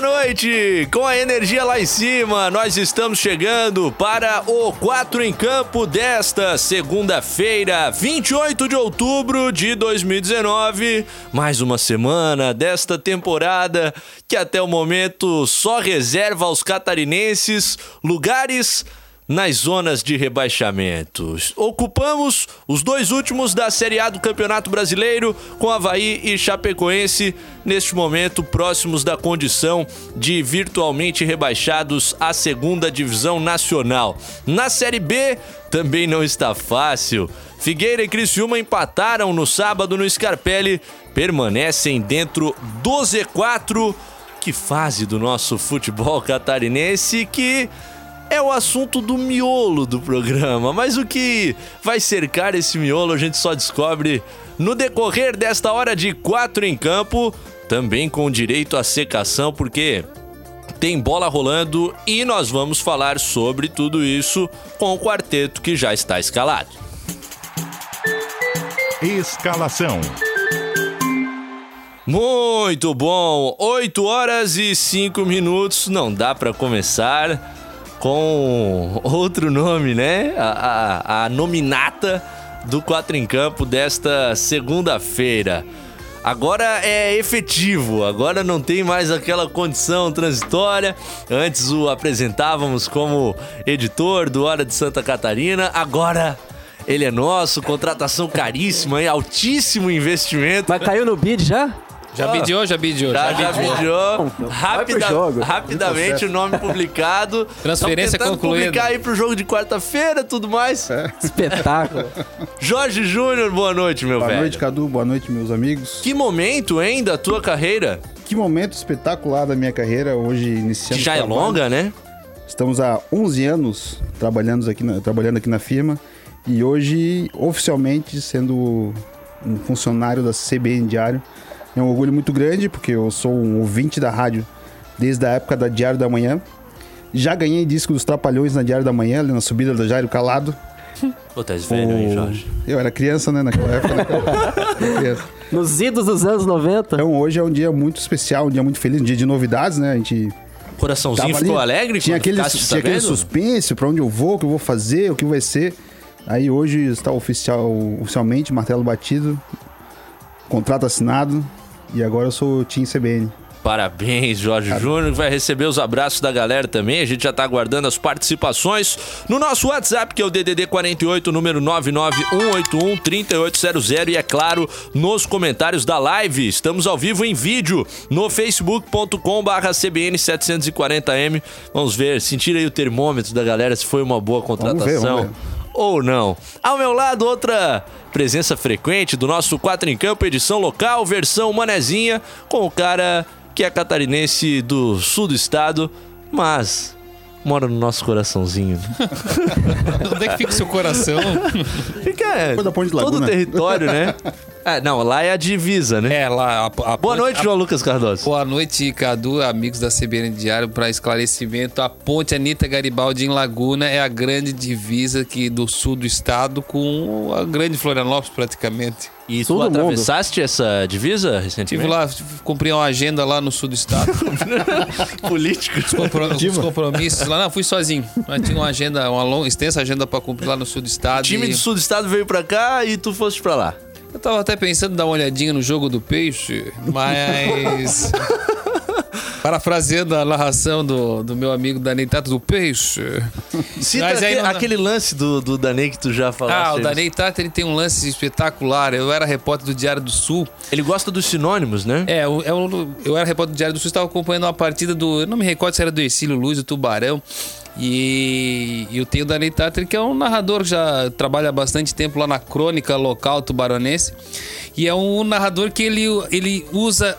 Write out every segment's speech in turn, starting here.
Boa noite! Com a energia lá em cima, nós estamos chegando para o 4 em Campo desta segunda-feira, 28 de outubro de 2019. Mais uma semana desta temporada que até o momento só reserva aos catarinenses lugares nas zonas de rebaixamento. Ocupamos os dois últimos da Série A do Campeonato Brasileiro, com Havaí e Chapecoense, neste momento próximos da condição de virtualmente rebaixados à segunda divisão nacional. Na Série B também não está fácil. Figueira e Criciúma empataram no sábado no Scarpelli, permanecem dentro do Z4. Que fase do nosso futebol catarinense que é o assunto do miolo do programa, mas o que vai cercar esse miolo a gente só descobre no decorrer desta hora de quatro em campo, também com direito à secação, porque tem bola rolando e nós vamos falar sobre tudo isso com o quarteto que já está escalado. Escalação. Muito bom! 8 horas e 5 minutos, não dá para começar com outro nome, né? A, a, a nominata do Quatro em Campo desta segunda-feira. Agora é efetivo, agora não tem mais aquela condição transitória. Antes o apresentávamos como editor do Hora de Santa Catarina, agora ele é nosso, contratação caríssima, hein? altíssimo investimento. Mas caiu no bid já? Já bidiou, já bidiou. Já, já bidiou. Rapida, rapidamente o nome publicado. Transferência tentando concluída. publicar aí pro jogo de quarta-feira tudo mais. Espetáculo. Jorge Júnior, boa noite, meu Boa velho. noite, Cadu. Boa noite, meus amigos. Que momento, hein, da tua carreira? Que momento espetacular da minha carreira hoje Que iniciando. já é trabalho. longa, né? Estamos há 11 anos trabalhando aqui na, trabalhando aqui na firma e hoje oficialmente sendo um funcionário da CBN Diário. É um orgulho muito grande porque eu sou um ouvinte da rádio desde a época da Diário da Manhã. Já ganhei disco dos Trapalhões na Diário da Manhã, ali na subida da Jairo Calado. Pô, tá velho, hein, O- Jorge? Eu era criança, né, naquela época. Naquela... criança. Nos idos dos anos 90. Então hoje é um dia muito especial, um dia muito feliz, um dia de novidades, né? A gente Coraçãozinho tava ficou ali, alegre Tinha aquele, ficaste tinha aquele suspense pra onde eu vou, o que eu vou fazer, o que vai ser. Aí hoje está oficial, oficialmente, martelo batido, contrato assinado e agora eu sou o Team CBN. Parabéns, Jorge Júnior. Vai receber os abraços da galera também. A gente já tá aguardando as participações no nosso WhatsApp, que é o DDD 48, número 991813800. E é claro, nos comentários da live. Estamos ao vivo em vídeo no facebook.com/barra CBN740M. Vamos ver, sentir aí o termômetro da galera se foi uma boa contratação Vamos ver, vamos ver. Ou não. Ao meu lado, outra presença frequente do nosso 4 em Campo, edição local, versão manezinha, com o cara que é catarinense do sul do estado, mas mora no nosso coraçãozinho. Onde é que fica o seu coração? Fica Foi da Ponte de todo o território, né? É, não, lá é a divisa, né? É, lá. A, a Boa ponte- noite, a- João Lucas Cardoso. Boa noite, Cadu, amigos da CBN Diário. Para esclarecimento, a ponte Anitta Garibaldi em Laguna é a grande divisa aqui do sul do estado com a grande Florianópolis, praticamente. E tu Todo mundo. atravessaste essa divisa Estive recentemente? lá, cumpri uma agenda lá no sul do estado. Político. Os, compro- os compromissos lá. Não, fui sozinho. Mas tinha uma agenda, uma longa, extensa agenda para cumprir lá no sul do O estado. time e- do sul do estado veio pra cá e tu foste pra lá. Eu tava até pensando em dar uma olhadinha no jogo do peixe, mas. Parafraseando a narração do, do meu amigo Danei Tato do Peixe. Cita Mas aí aque- não aquele lance do, do Danei que tu já falaste. Ah, o. Danei Tato ele tem um lance espetacular. Eu era repórter do Diário do Sul. Ele gosta dos sinônimos, né? É, eu, eu, eu era repórter do Diário do Sul, estava acompanhando uma partida do. Eu não me recordo se era do Ercílio Luz, do Tubarão. E eu tenho o Danei Tatter, que é um narrador que já trabalha há bastante tempo lá na crônica local tubaronense. E é um narrador que ele, ele usa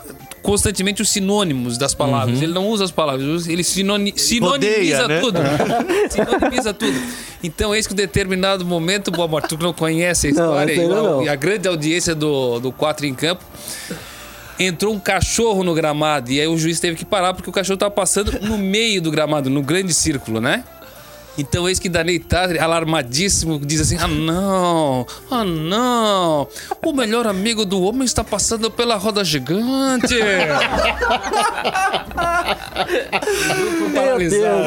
constantemente os sinônimos das palavras. Ele não usa as palavras, ele sinoni sinonimiza né? tudo. sinonimiza tudo. Então, eis que em determinado momento, boa morte, tu não conhece a Não, história essa e, a- não. a grande audiência do, do 4 em campo. Entrou um cachorro no gramado e aí o juiz teve que parar porque o cachorro tava passando no meio do gramado, no grande círculo, né? Então eis que Danei Tadri, alarmadíssimo, diz assim: Ah não, ah não, o melhor amigo do homem está passando pela roda gigante. Grupo paralisado.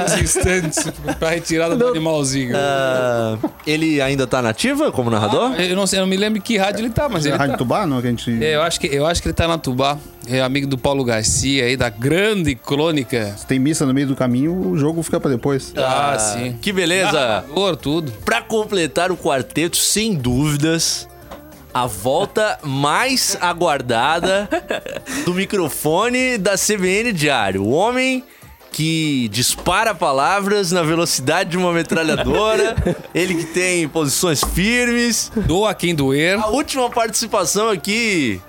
Alguns instantes para retirada do animalzinho. Ah, ele ainda tá nativa como narrador? Eu não sei, eu não me lembro que rádio ele tá, mas É ele Rádio tá. Tubá, não? Que a gente É, eu acho que eu acho que ele tá na Tubá. É amigo do Paulo Garcia aí da grande crônica. se tem missa no meio do caminho, o jogo fica pra depois. Ah, sim. Que beleza! Narrador, tudo. Pra completar o quarteto, sem dúvidas, a volta mais aguardada do microfone da CBN Diário. O homem que dispara palavras na velocidade de uma metralhadora, ele que tem posições firmes. Doa quem doer. A última participação aqui,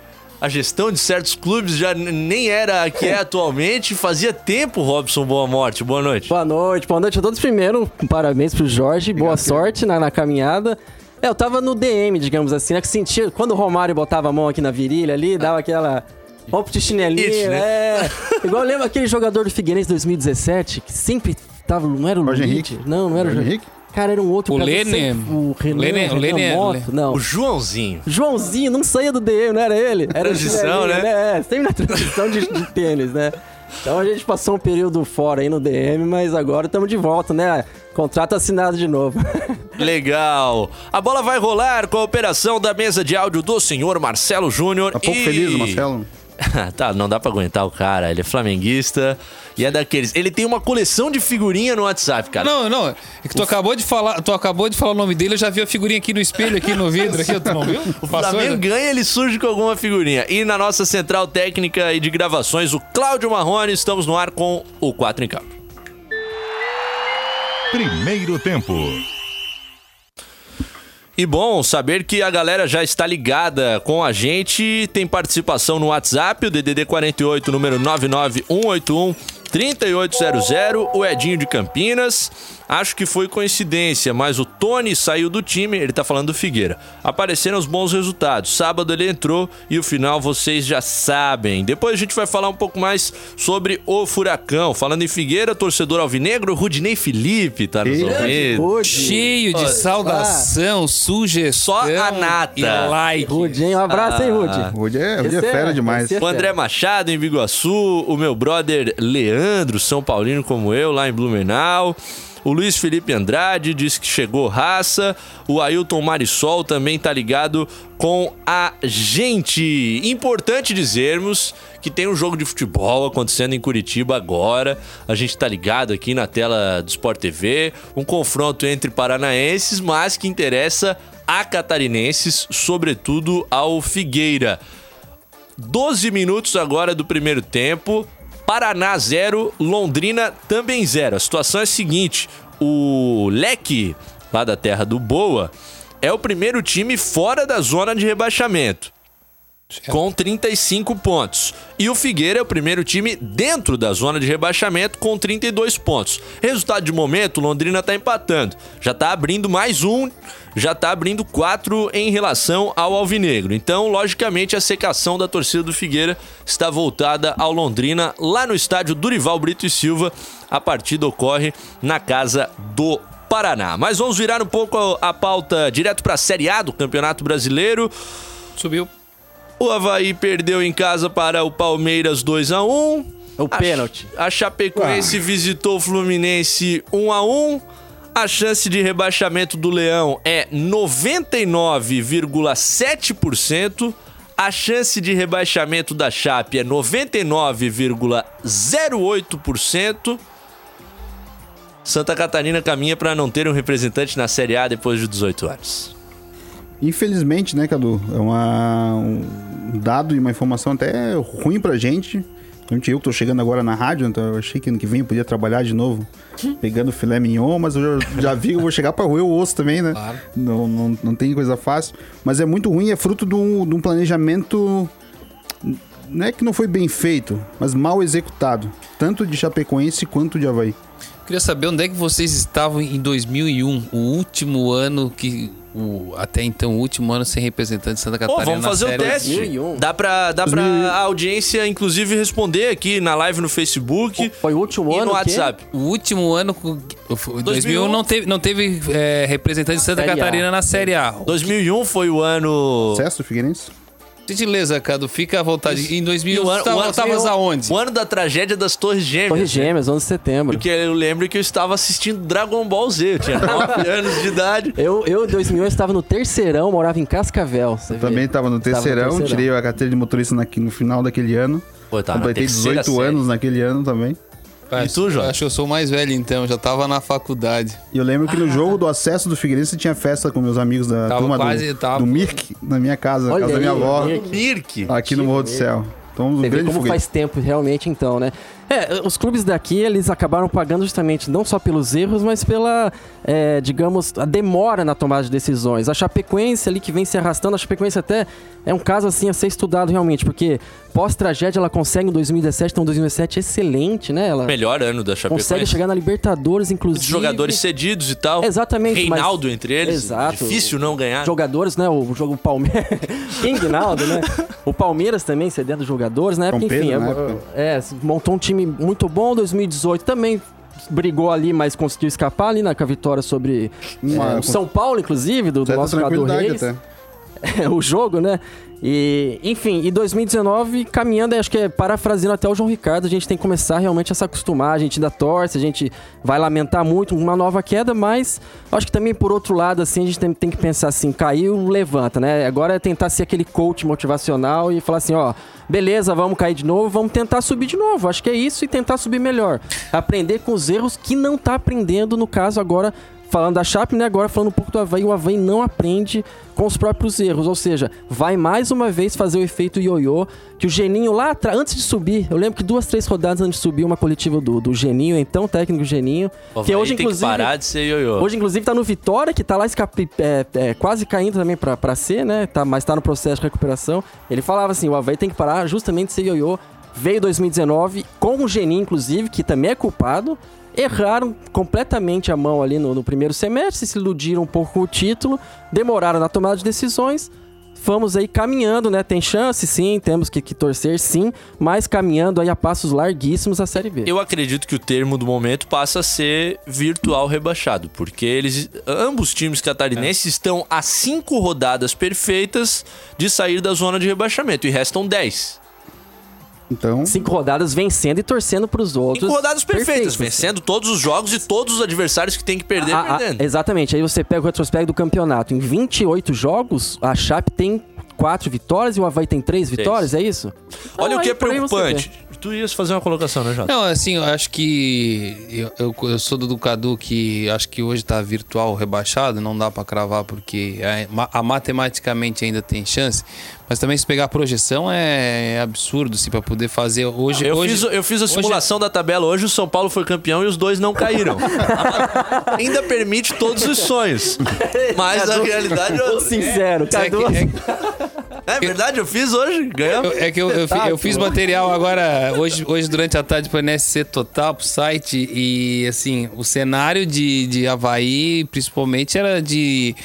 a gestão de certos clubes já nem era a que é atualmente. Fazia tempo, Robson Boa Morte. Boa noite. Boa noite, boa noite a todos. Primeiro, parabéns pro Jorge, boa sorte na, na caminhada. É, eu tava no DM, digamos assim, né? Que sentia. Quando o Romário botava a mão aqui na virilha ali, dava aquela. Rompe de chinelinho, It, né? é. Igual eu lembro aquele jogador do Figueirense 2017, que sempre tava. Não era o Jorge Luiz? Henrique? Não, não era o Jorge Jorge Henrique? Cara, era um outro O. Lene- O Renan, Lene- o Renan Lene- Moto, não. O Joãozinho. Joãozinho não saía do DM, não era ele? Era Transição, chinelinho, né? É, sempre na transição de, de tênis, né? Então a gente passou um período fora aí no DM, mas agora estamos de volta, né? Contrato assinado de novo. Legal. A bola vai rolar com a operação da mesa de áudio do senhor Marcelo Júnior. Tá pouco e- feliz Marcelo. tá, não dá pra aguentar o cara. Ele é flamenguista e é daqueles. Ele tem uma coleção de figurinha no WhatsApp, cara. Não, não. É que tu acabou de falar, tu acabou de falar o nome dele, eu já vi a figurinha aqui no espelho, aqui no vidro, aqui, tu não viu? O Flamengo ganha, ele surge com alguma figurinha. E na nossa central técnica e de gravações, o Cláudio Marrone, estamos no ar com o 4 em campo. Primeiro tempo. E bom, saber que a galera já está ligada com a gente, tem participação no WhatsApp, o DDD 48, número 99181 3800, o Edinho de Campinas. Acho que foi coincidência, mas o Tony saiu do time, ele tá falando do Figueira. Apareceram os bons resultados. Sábado ele entrou e o final vocês já sabem. Depois a gente vai falar um pouco mais sobre o Furacão. Falando em Figueira, torcedor alvinegro, Rudinei Felipe tá nos ouvindo. Cheio de saudação, sugestão. Só a nata. E like. Rude, hein? Um abraço, hein, Rude? Hoje é, hoje é é- fera demais. é- O André Machado em Biguaçu, o meu brother Leandro, São Paulino como eu, lá em Blumenau. O Luiz Felipe Andrade disse que chegou raça. O Ailton Marisol também tá ligado com a gente. Importante dizermos que tem um jogo de futebol acontecendo em Curitiba agora. A gente tá ligado aqui na tela do Sport TV. Um confronto entre paranaenses, mas que interessa a catarinenses, sobretudo ao Figueira. 12 minutos agora do primeiro tempo. Paraná 0, Londrina também 0. A situação é a seguinte: o Leque, lá da terra do Boa, é o primeiro time fora da zona de rebaixamento. Com 35 pontos. E o Figueira é o primeiro time dentro da zona de rebaixamento com 32 pontos. Resultado de momento, Londrina tá empatando. Já tá abrindo mais um, já tá abrindo quatro em relação ao Alvinegro. Então, logicamente, a secação da torcida do Figueira está voltada ao Londrina lá no estádio Durival Brito e Silva. A partida ocorre na casa do Paraná. Mas vamos virar um pouco a pauta direto para a Série A do Campeonato Brasileiro. Subiu. O Havaí perdeu em casa para o Palmeiras 2 a 1 O A- pênalti. A Chapecoense visitou o Fluminense 1 a 1 A chance de rebaixamento do Leão é 99,7%. A chance de rebaixamento da Chape é 99,08%. Santa Catarina caminha para não ter um representante na Série A depois de 18 anos. Infelizmente, né, Cadu? É uma, um dado e uma informação até ruim pra gente. Eu que tô chegando agora na rádio, então eu achei que ano que vem eu podia trabalhar de novo, pegando filé mignon, mas eu já, já vi que eu vou chegar pra roer o osso também, né? Claro. Não, não, não tem coisa fácil. Mas é muito ruim, é fruto de um, de um planejamento não é que não foi bem feito, mas mal executado. Tanto de Chapecoense quanto de Havaí. Queria saber onde é que vocês estavam em 2001, o último ano que. O, até então, o último ano sem representante de Santa Catarina. vamos na fazer o série. teste. 2001. Dá pra, dá pra 2001. a audiência, inclusive, responder aqui na live no Facebook Foi o último e ano no WhatsApp. O último ano. com- foi- 2001 2001 não teve, não teve é, representante de Santa. Catarina na Série A. 2001 foi o ano... Sucesso, Figueirense? Gentileza, Cadu, fica à vontade. Em E 2001, o ano, tava- o ano- estavas aonde? O ano da tragédia das Torres Gêmeas. Torres Gêmeas, 11 de setembro. Porque eu lembro que eu estava assistindo Dragon Ball Z. Eu tinha 9 anos de idade. Eu, eu, em 2001, eu estava no terceirão, morava em Cascavel. você vê. Também estava no Tava no terceirão, terceirão. tirei a carteira de motorista na- no final daquele ano. Pô, tá Completei terceira 18 série. anos naquele ano também. E tu, Jorge? Acho que eu sou mais velho então, já tava na faculdade. E eu lembro que no jogo do acesso do Figueirense tinha festa com meus amigos da Tava turma quase- do, tava- do Mirk, na minha casa, na Olha casa da minha aí, avó, Mirk. Aqui no Morro do Céu. Então, um Você vê grande como foguete. faz tempo realmente então, né? É, os clubes daqui, eles acabaram pagando justamente não só pelos erros, mas pela, é, digamos, a demora na tomada de decisões. A Chapecoense ali que vem se arrastando, a Chapecoense até é um caso assim a ser estudado realmente, porque pós-tragédia ela consegue em 2017, então 2017 excelente, né? Ela Melhor ano da Chapecoense. consegue chegar na Libertadores, inclusive. Muitos jogadores cedidos e tal. Exatamente, mas- Reinaldo entre eles. Exato. Difícil não ganhar. jogadores, né? O jogo Palmeiras. King Naldo, né? O Palmeiras também cedendo jogadores, né? Com Porque, enfim, Pedro, na é, época. é, montou um time muito bom. 2018 também brigou ali, mas conseguiu escapar ali na, com a vitória sobre é, o São Paulo, inclusive, do, do nosso tranquilidade Reis. até. o jogo, né? E, enfim, e 2019, caminhando, acho que é parafraseando até o João Ricardo, a gente tem que começar realmente a se acostumar, a gente ainda torce, a gente vai lamentar muito uma nova queda, mas acho que também por outro lado, assim, a gente tem, tem que pensar assim, caiu, levanta, né? Agora é tentar ser aquele coach motivacional e falar assim, ó, beleza, vamos cair de novo, vamos tentar subir de novo, acho que é isso e tentar subir melhor. Aprender com os erros que não tá aprendendo, no caso agora falando da Chape, né? Agora falando um pouco do Havaí, o Havaí não aprende com os próprios erros, ou seja, vai mais uma vez fazer o efeito ioiô, que o Geninho lá atrás, antes de subir, eu lembro que duas, três rodadas antes de subir, uma coletiva do, do Geninho, então técnico Geninho, O que hoje tem inclusive... que parar de ser ioiô. Hoje, inclusive, tá no Vitória, que tá lá escape, é, é, quase caindo também pra, pra ser, né? Tá, mas tá no processo de recuperação. Ele falava assim: o Havaí tem que parar justamente de ser ioiô. Veio 2019, com o Geninho, inclusive, que também é culpado. Erraram completamente a mão ali no, no primeiro semestre, se iludiram um pouco com o título, demoraram na tomada de decisões. Vamos aí caminhando, né? Tem chance, sim, temos que, que torcer, sim, mas caminhando aí a passos larguíssimos a Série B. Eu acredito que o termo do momento passa a ser virtual rebaixado, porque eles, ambos os times catarinenses estão a cinco rodadas perfeitas de sair da zona de rebaixamento e restam dez. Então, Cinco rodadas vencendo e torcendo pros outros. Cinco rodadas perfeitas, Perfeitos. vencendo todos os jogos e todos os adversários que tem que perder Ah, ah, perdendo. exatamente. Aí você pega o retrospecto do campeonato. Em 28 jogos, a Chape tem quatro vitórias e o Havaí tem três vitórias, é isso? Olha Então, o que é preocupante. Tu ias fazer uma colocação, né, Jota? Não, assim, eu acho que. Eu, eu, eu sou do Cadu que acho que hoje tá virtual rebaixado, não dá pra cravar porque a, ma- a matematicamente ainda tem chance. Mas também se pegar a projeção é, é absurdo, assim, pra poder fazer. Hoje. Eu, hoje, fiz, eu fiz a hoje- simulação da tabela hoje, o São Paulo foi campeão e os dois não caíram. Ainda permite todos os sonhos. Mas a realidade é Ô, outra. sincero, É, Cadu. que- é- É verdade, eu fiz hoje, ganhamos. Eu- É que eu, eu, eu fiz material agora, hoje, hoje durante a tarde, para NSC Total, pro site, e assim, o cenário de, de Havaí, principalmente, era de.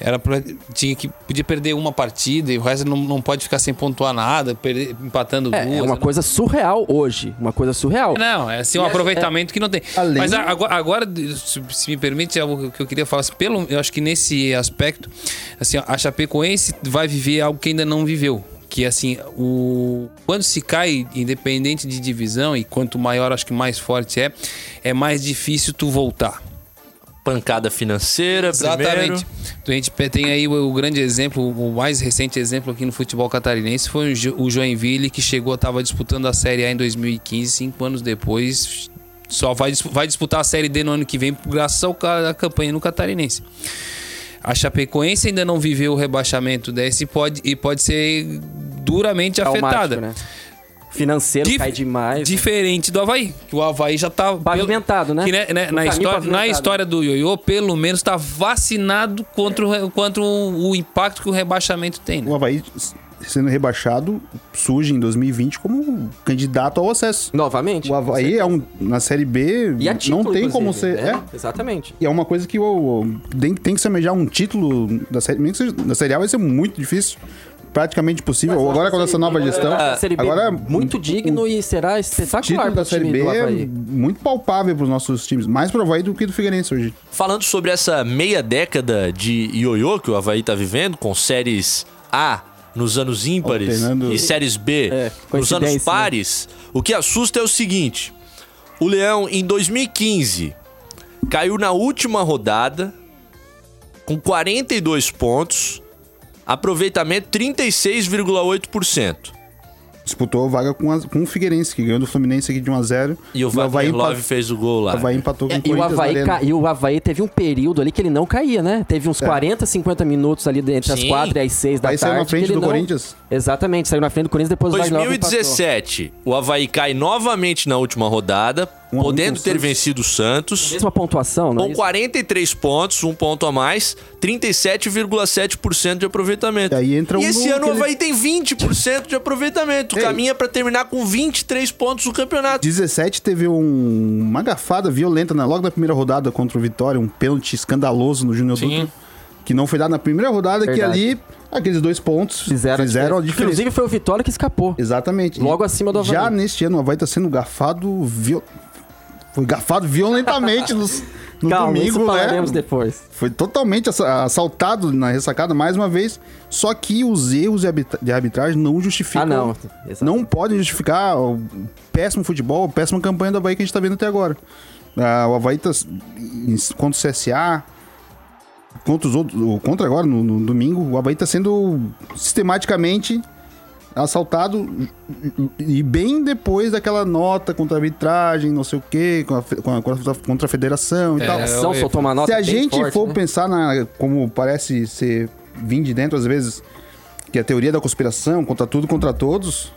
Era pra, tinha que podia perder uma partida e o resto não, não pode ficar sem pontuar nada, perder- empatando duas. É, é uma né? coisa surreal hoje. Uma coisa surreal. Não, é assim um aproveitamento que não tem. Além- Mas agora, agora, se me permite, é o que eu queria falar. assim, Pelo, eu acho que nesse aspecto, assim, a Chapecoense vai viver algo que ainda não viveu. Que assim, o quando se cai, independente de divisão, e quanto maior, acho que mais forte é, é mais difícil tu voltar. Pancada financeira, Exatamente. primeiro. Então, a gente tem aí o, o grande exemplo, o mais recente exemplo aqui no futebol catarinense foi o, Jo- o Joinville, que chegou, estava disputando a Série A em 2015, cinco anos depois, só vai, vai disputar a Série D no ano que vem, graças ao à campanha no catarinense. A Chapecoense ainda não viveu o rebaixamento desse e pode, e pode ser duramente Traumático, afetada. né? Financeiro Dif- cai demais. né? Diferente do Havaí, que o Havaí já tá Pavimentado, né? que, né, né, na, história, na história do Ioiô, pelo menos tá vacinado contra o, contra o, o impacto que o rebaixamento tem. né? o Havaí sendo rebaixado, surge em 2020 como candidato ao acesso. Novamente. O Havaí é um, na Série B, E a título, não tem como ser... né? É, Exatamente. e é uma coisa que o, o- tem, tem que se almejar um título da Série, mesmo que seja- da série A vai ser muito difícil. Praticamente impossível. Agora com essa nova gestão. A Série B agora muito digno e será o espetacular para o time Série B do é Havaí. muito palpável para os nossos times. Mais pro Havaí do que do Figueirense hoje. Falando sobre essa meia década de ioiô que o Havaí tá vivendo, com séries A nos anos ímpares Alternando- e séries B É, nos anos né? pares, o que assusta é o seguinte: o Leão, em 2015, caiu na última rodada com 42 pontos, aproveitamento 36,8%. Disputou vaga com, a- com o Figueirense, que ganhou do Fluminense aqui de 1x0. E o Wagner Love fez o gol lá. O Havaí empatou com É, o e, o Corinthians Havaí ca- e o Havaí teve um período ali que ele não caía, né? Teve uns 40, 50 minutos ali entre as Sim. 4 e as 6 da Havaí tarde. saiu na frente do não- Corinthians. Exatamente, saiu na frente do Corinthians depois o Love empatou. 2017, o Havaí cai novamente na última rodada, Um podendo ter Santos. vencido o Santos. Mesma pontuação, não é Com isso? 43 pontos, um ponto a mais, 37,7% de aproveitamento. E aí entra E um esse ano o Havaí tem 20% de aproveitamento. Ei. Caminha pra terminar com 23 pontos no campeonato. 17 teve um- uma gafada violenta né? logo na primeira rodada contra o Vitória, um pênalti escandaloso no Júnior. Dutra, que não foi dado na primeira rodada, que Verdade. ali aqueles dois pontos Fizeram, fizeram, a diferença. Inclusive foi o Vitória que escapou. Exatamente. Logo E acima do Havaí. Já neste ano o Havaí tá sendo gafado viol... foi gafado violentamente nos- no Calma, isso domingo, falaremos né? depois. Foi totalmente assa- assaltado na ressacada mais uma vez, só que os erros de arbitra- de arbitragem não justificam. Ah, não. Exato. Não podem justificar o péssimo futebol, a péssima campanha do Havaí que a gente tá vendo até agora. Ah, o Havaí tá contra o CSA, contra os outros, contra agora no, no domingo, o Havaí tá sendo sistematicamente assaltado e bem depois daquela nota contra a arbitragem, não sei o quê, com a com a- contra, contra a federação e É, tal. A ação eu- soltou uma nota Se a gente forte, for né? pensar na como parece ser vir de dentro às vezes, que é a teoria da conspiração, contra tudo, contra todos,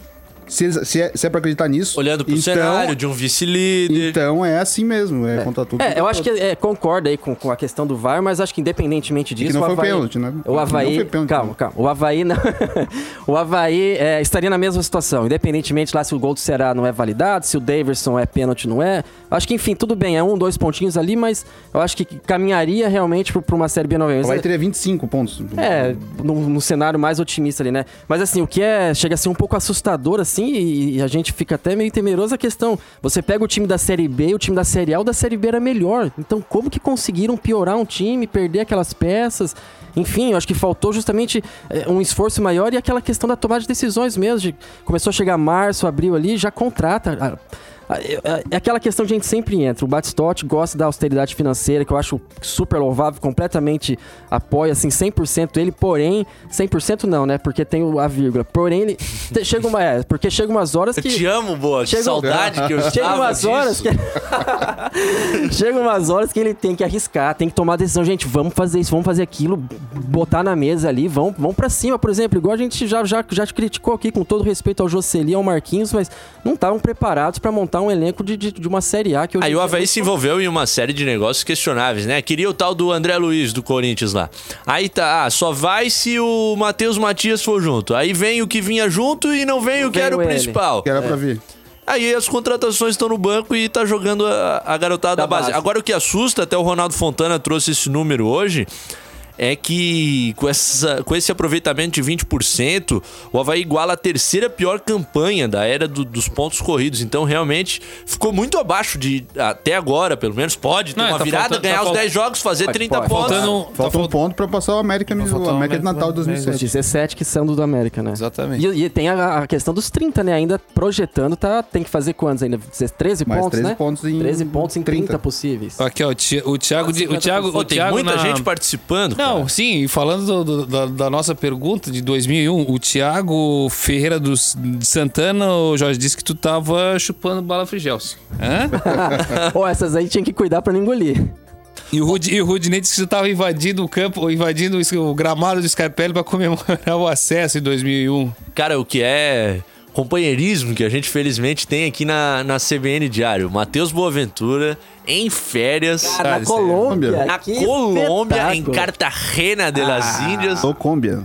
se, se é, se é pra acreditar nisso. Olhando pro então, cenário de um vice-líder. Então é assim mesmo, é, contra tudo. É, contra eu acho que todos. é, concorda aí com, com a questão do VAR, mas acho que independentemente disso. não o foi Havaí, pênalti, né? O Não Havaí. foi pênalti, calma, não. calma. O Havaí não. o Havaí é, estaria na mesma situação, independentemente lá se o gol do Ceará não é validado, se o Daverson é pênalti não é. Acho que, enfim, tudo bem, é um, dois pontinhos ali, mas eu acho que caminharia realmente pra uma Série B O novamente. Havaí teria 25 pontos. É, no, no cenário mais otimista ali, né? Mas assim, o que é. Chega a ser um pouco assustador, assim, e, e a gente fica até meio temeroso a questão. Você pega o time da Série B o time da Série A, o da Série B era melhor. Então, como que conseguiram piorar um time, perder aquelas peças? Enfim, eu acho que faltou justamente é, um esforço maior e aquela questão da tomada de decisões mesmo. De, começou a chegar março, abril ali, já contrata. a- É é aquela questão que a gente sempre entra. O Batistotti gosta da austeridade financeira, que eu acho super louvável, completamente apoia, assim, 100% ele, porém, 100% não, né? Porque tem a vírgula. Porém, ele. Chega uma. É, porque chega umas horas Eu que. te amo, boa. Que Chega- saudade que eu Chega umas horas disso. que. Chega umas horas que ele tem que arriscar, tem que tomar a decisão, gente, vamos fazer isso, vamos fazer aquilo, botar na mesa ali, vamos, vamos para cima, por exemplo, igual a gente já, já, já te criticou aqui, com todo respeito ao Jocely e ao Marquinhos, mas não estavam preparados para montar um elenco de, de, de uma Série A que Aí o é Havaí se envolveu em uma série de negócios questionáveis, né? Queria o tal do André Luiz, do Corinthians lá. Aí tá, ah, só vai se o Matheus Matias for junto. Aí vem o que vinha junto e não vem o que Vem era o principal. Que era pra vir. Aí as contratações estão no banco e tá jogando a, a garotada da, Da base. base. Agora o que assusta, até o Ronaldo Fontana trouxe esse número hoje, é que com, essa, com esse aproveitamento de 20%, o Havaí iguala a terceira pior campanha da era do- dos pontos corridos. Então, realmente, ficou muito abaixo de, até agora, pelo menos, pode ter Não, uma tá virada, faltando- ganhar tá os fal- 10 jogos, fazer Pode, 30 pode. pontos. Faltando, tá Falta um falt- ponto pra passar o América, Tá o América de Natal América- 2007. 17 que são do do América, né? Exatamente. E, e tem a, a questão dos 30, né? Ainda projetando, tá, tem que fazer quantos ainda? 13 Mais pontos, 13 né? pontos em 13 pontos em 30, 30 possíveis. Aqui, ó, o Ti- o Thiago, de- o Thiago, o tem Thiago muita na- gente participando. Não, cara. sim, e falando do- do- da, da nossa pergunta de 2001, o Thiago Ferreira dos, de Santana, o Jorge disse que tu tava chupando bala frigelce. Hã? Pô, essas aí tinha que cuidar pra não engolir. E o, Rud, e o Rudinei disse que tu tava invadindo o campo, invadindo o, o gramado do Scarpelli pra comemorar o acesso em 2001. Cara, o que é companheirismo que a gente felizmente tem aqui na, na CBN Diário. Matheus Boaventura em férias. Cara, na é- Colômbia. na que Colômbia, em espetáculo. Cartagena de las Índias. Colômbia.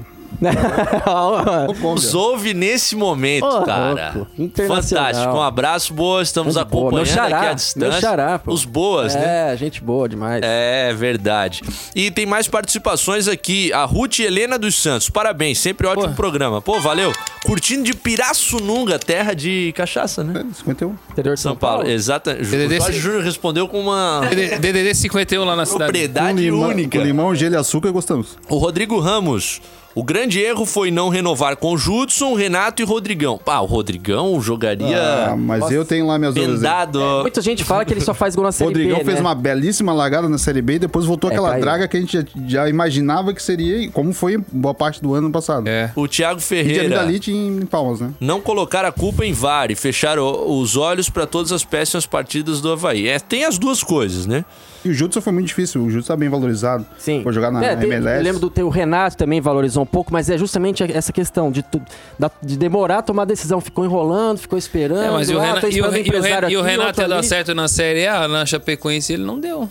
Nos ouve nesse momento, Ô, cara. Fantástico. Um abraço, boa. Estamos boa. Meu acompanhando xará, aqui à distância. xará. Os boas, né? É, gente boa demais. É verdade. E tem mais participações aqui. A Ruth Helena dos Santos. Parabéns, sempre ótimo Pô. programa. Pô, valeu. Curtindo de Pirassununga, terra de cachaça, né? É, 51. Interior de São Paulo, exato. O DDD Jorge Júnior respondeu com uma DDD 51 lá na cidade. propriedade limão, única. com limão, gelo e açúcar gostamos. O Rodrigo Ramos. O grande erro foi não renovar com Judson, Renato e Rodrigão. Ah, o Rodrigão jogaria Ah, mas eu tenho lá minhas vendado. Muita gente fala que ele só faz gol na O Série Rodrigão B, fez né? uma belíssima largada na Série B e depois voltou É, aquela caiu. draga que a gente já, já imaginava que seria, como foi boa parte do ano passado. É. O Thiago E de Ferreira. Amidalite em Palmas, né? Não colocar a culpa em VAR e fechar o- os olhos para todas as péssimas partidas do Havaí. É, tem as duas coisas, né? E o Judson foi muito difícil. O Judson tá bem valorizado. Sim. Foi jogar na É, tem- MLS. Eu lembro do teu Renato também valorizou um pouco, mas é justamente essa questão de, tu- da- de demorar a tomar a decisão. Ficou enrolando, ficou esperando. É, mas e o, ah, Renato, e o, e e Renato ia dar certo na Série A, na Chapecoense ele não deu.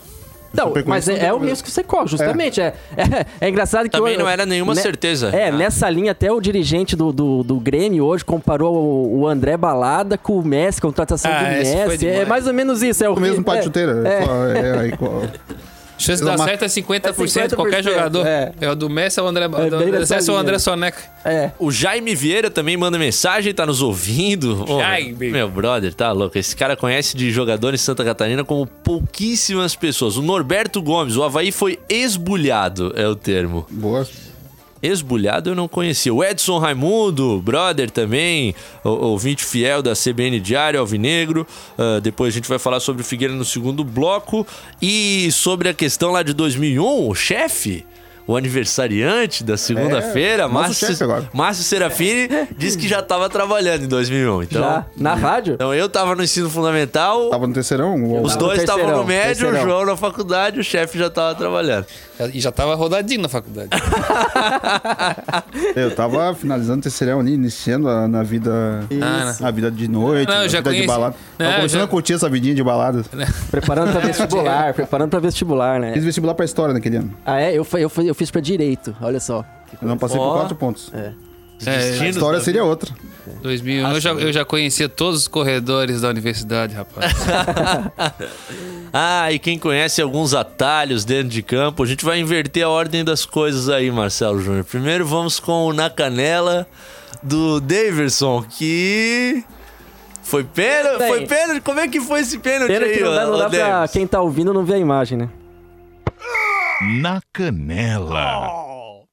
Não, mas é, é o mesmo. risco que você corre, justamente. É, é, é engraçado que... Também eu- não era nenhuma né- certeza. É, Ah. nessa linha até o dirigente do, do, do Grêmio hoje comparou o, o André Balada com o Messi, contratação Ah, do Messi. É mais ou menos isso. É o O mesmo é, pai de chuteira. é. É, aí, qual- Chance de dar certo é 50%, É qualquer 50%, jogador. é. É. o do Messi ou o André, bem do Messi ou o linha. André Soneca. É. O Jaime Vieira também manda mensagem, tá nos ouvindo. Ô, Jaime. Meu brother, tá louco. Esse cara conhece de jogador em Santa Catarina como pouquíssimas pessoas. O Norberto Gomes, o Havaí foi esbulhado, é o termo. Boa. Esbulhado eu não conhecia. O Edson Raimundo, brother também, ouvinte fiel da CBN Diário Alvinegro. Ah, depois a gente vai falar sobre o Figueira no segundo bloco. E sobre a questão lá de 2001, o chefe, o aniversariante da segunda-feira, nosso Márcio. Márcio Serafini, disse que já estava trabalhando em 2001. Então, Já. Na rádio? então eu tava no ensino fundamental, Tava no terceirão? o- os dois estavam no médio, o terceirão. João na faculdade, o chefe já tava trabalhando. E já tava rodadinho na faculdade. Eu tava finalizando o terceirão ali, iniciando a, na vida. Ah, A vida de noite, Não, a já vida de conheci. balada. Não, Tava começando já- a curtir essa vidinha de balada. Preparando pra vestibular, preparando pra vestibular, né? Fiz vestibular pra história naquele ano. Ah, é? Eu, fui- eu, fui- eu fiz pra direito, olha só. Eu não passei Ó. por quatro pontos. É, A Destinos história seria outra. 2001. Eu já, eu já conhecia todos os corredores da universidade, rapaz. Ah, e quem conhece alguns atalhos dentro de campo, a gente vai inverter a ordem das coisas aí, Marcelo Júnior. Primeiro vamos com o Na Canela do Daverson, que. Foi pênalti? Foi pênalti? Como é que foi esse pênalti Pena aí, que não dá, não dá pra quem tá ouvindo não ver a imagem, né? Na canela.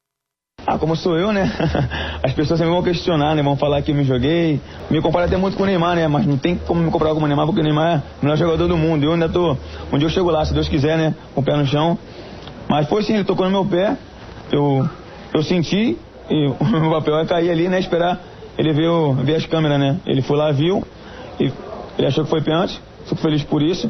Ah, como sou eu, né? As pessoas sempre vão questionar, né? Vão falar que eu me joguei. Me comparam até muito com o Neymar, né? Mas não tem como me comparar com o Neymar, porque o Neymar é o melhor jogador do mundo. Eu ainda tô. Dia eu chego lá, se Deus quiser, né? Com o pé no chão. Mas foi sim, ele tocou no meu pé. Eu, eu senti. E o meu papel é cair ali, né? Esperar ele ver, ver as câmeras, né? Ele foi lá, viu. E ele achou que foi pênalti. Fico feliz por isso.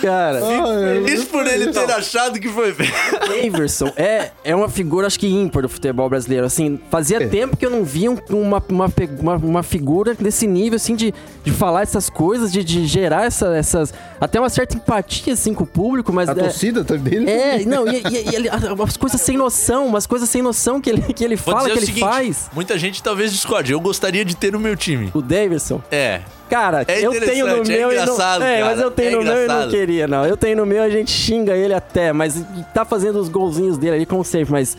Cara, Feliz por ele ter achado que foi pênalti. Daverson é, é uma figura, acho que ímpar do futebol brasileiro. Assim, fazia tempo que eu não via um- uma, uma, uma, uma figura desse nível, assim, de, de falar essas coisas, de, de gerar essa- essas. Até uma certa empatia, assim, com o público, mas. A é, torcida tá dele. É, não, e, e- e ele- umas coisas sem noção, umas coisas sem noção que ele, que ele Vou fala, que ele seguinte, faz. muita gente talvez discorde. Eu gostaria de ter no meu time. O Davidson. É. Cara, É eu tenho no é meu e não. É, mas eu tenho é no meu e não queria, não. Eu tenho no meu, a gente xinga ele até, mas tá fazendo os golzinhos dele ali, como sempre, mas.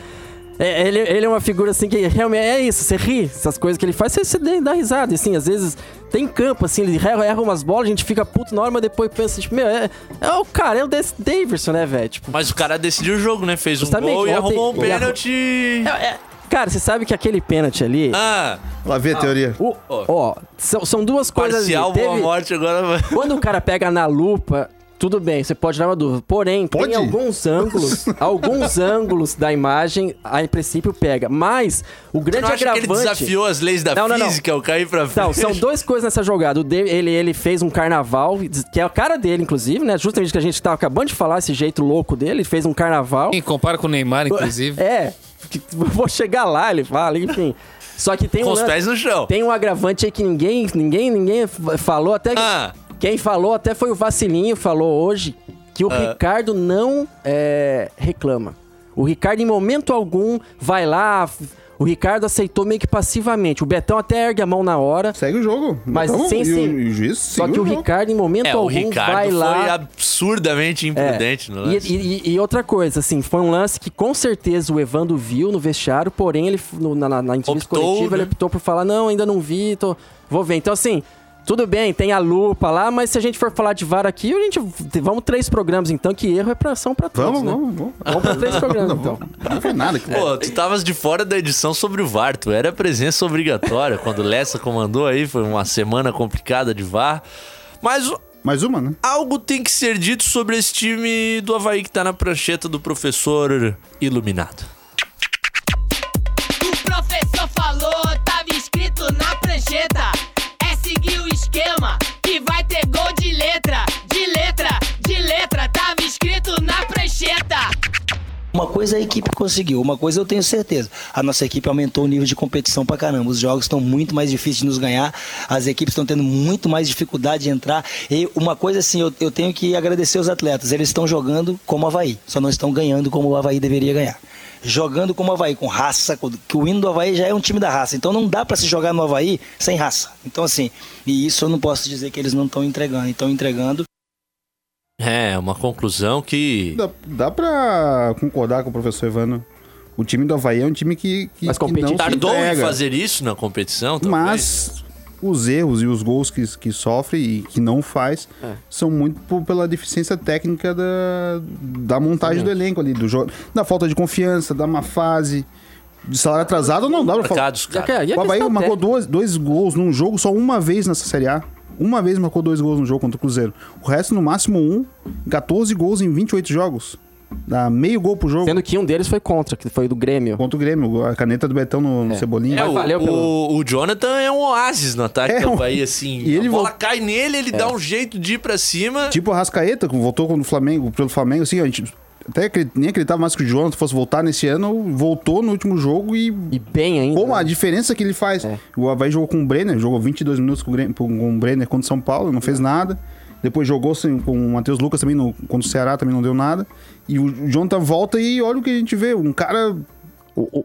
é, ele, ele é uma figura assim que realmente é isso, você ri, essas coisas que ele faz, você, você dá risada, assim, às vezes tem campo, assim, ele erra, erra umas bolas, a gente fica puto na hora, mas depois pensa, tipo, meu, é, é o cara, é o Des Davidson, né, velho? Tipo, Mas o cara decidiu o jogo, né? Fez um gol e ontem arrumou um pênalti. é- é- cara, você sabe que aquele pênalti ali. Ah, Lá vê a teoria. o- Ó, são, são duas coisas. ali. parcial, boa Teve- morte agora vai. Quando o cara pega na lupa, tudo bem, você pode dar uma dúvida. Porém, Pode? tem alguns ângulos, alguns ângulos da imagem, a em princípio pega. Mas o Você grande não acha que ele agravante. desafiou as leis da Não, não, não. física ao cair pra frente? Não, são duas coisas nessa jogada. O ele, ele fez um carnaval, que é a cara dele, inclusive, né? Justamente que a gente tava acabando de falar, esse jeito louco dele. Ele fez um carnaval. Quem compara com o Neymar, inclusive. É, que- vou chegar lá, ele fala, enfim. Só que tem Com um, os pés no chão. tem um agravante aí que ninguém, ninguém, ninguém falou até. Ah. Quem falou até foi o Vacilinho, falou hoje que o Ah. Ricardo não é, reclama. O Ricardo, em momento algum, vai lá. O Ricardo aceitou meio que passivamente. O Betão até ergue a mão na hora. Segue o jogo. Mas Então, sem e, ser- o, e o juiz Só que o jogo. Ricardo, em momento É, o algum, Ricardo vai foi lá. absurdamente imprudente no E, lance. e- e outra coisa, assim, foi um lance que com certeza o Evandro viu no vestiário, porém ele no- na, na- na entrevista Optou, coletiva né? ele optou por falar, não, ainda não vi, tô- vou ver. Então, assim, tudo bem, tem a lupa lá, mas se a gente for falar de VAR aqui, a gente vamos três programas então, que erro é pra, são pra todos, Vamos, né? vamos, vamos. Vamos pra três programas, então. Não foi nada. Que... Pô, tu tavas de fora da edição sobre o VAR, tu era presença obrigatória. Quando o Lessa comandou aí, foi uma semana complicada de VAR. Mas Mais uma, né? algo tem que ser dito sobre esse time do Havaí que tá na prancheta do professor iluminado. Uma coisa a equipe conseguiu, uma coisa eu tenho certeza. A nossa equipe aumentou o nível de competição pra caramba. Os jogos estão muito mais difíceis de nos ganhar, as equipes estão tendo muito mais dificuldade de entrar. E uma coisa assim, eu, eu tenho que agradecer os atletas. Eles estão jogando como o Havaí, só não estão ganhando como o Havaí deveria ganhar. Jogando como o Havaí, com raça, que o hino do Havaí já é um time da raça. Então não dá pra se jogar no Havaí sem raça. Então assim, e isso eu não posso dizer que eles não estão entregando. Estão entregando. É, uma conclusão que. Dá, dá pra concordar com o professor Evandro. O time do Havaí é um time que, que, que não competitivo. se Tardou em fazer isso na competição, talvez. Mas os erros e os gols que, que sofre e que não faz É. são muito por- pela deficiência técnica da, da montagem do elenco ali, do jogo, da falta de confiança, da má fase. De salário atrasado não dá pra falar. Cara. que- a O Havaí marcou dois, dois gols num jogo só uma vez nessa Série A. Uma vez marcou dois gols no jogo contra o Cruzeiro. O resto, no máximo, um. 14 gols em 28 jogos. Dá meio gol pro jogo. Sendo que um deles foi contra, que foi do Grêmio. Contra o Grêmio. A caneta do Betão no, no Cebolinha. É, o, pelo- o Jonathan é um oásis no ataque É do Havaí, assim. E ele a bola cai nele, ele dá um jeito de ir pra cima. Tipo o Rascaeta, que voltou contra o Flamengo, pelo Flamengo, assim, a gente até nem acreditava mais que o Jonathan fosse voltar nesse ano, voltou no último jogo e. E bem ainda. Como a né? diferença que ele faz. É. O Havaí jogou com o Brenner, jogou 22 minutos com o, Brenner contra o São Paulo, não fez nada. Depois jogou com o Matheus Lucas também no, contra o Ceará, também não deu nada. E o Jonathan volta e olha o que a gente vê. Um cara.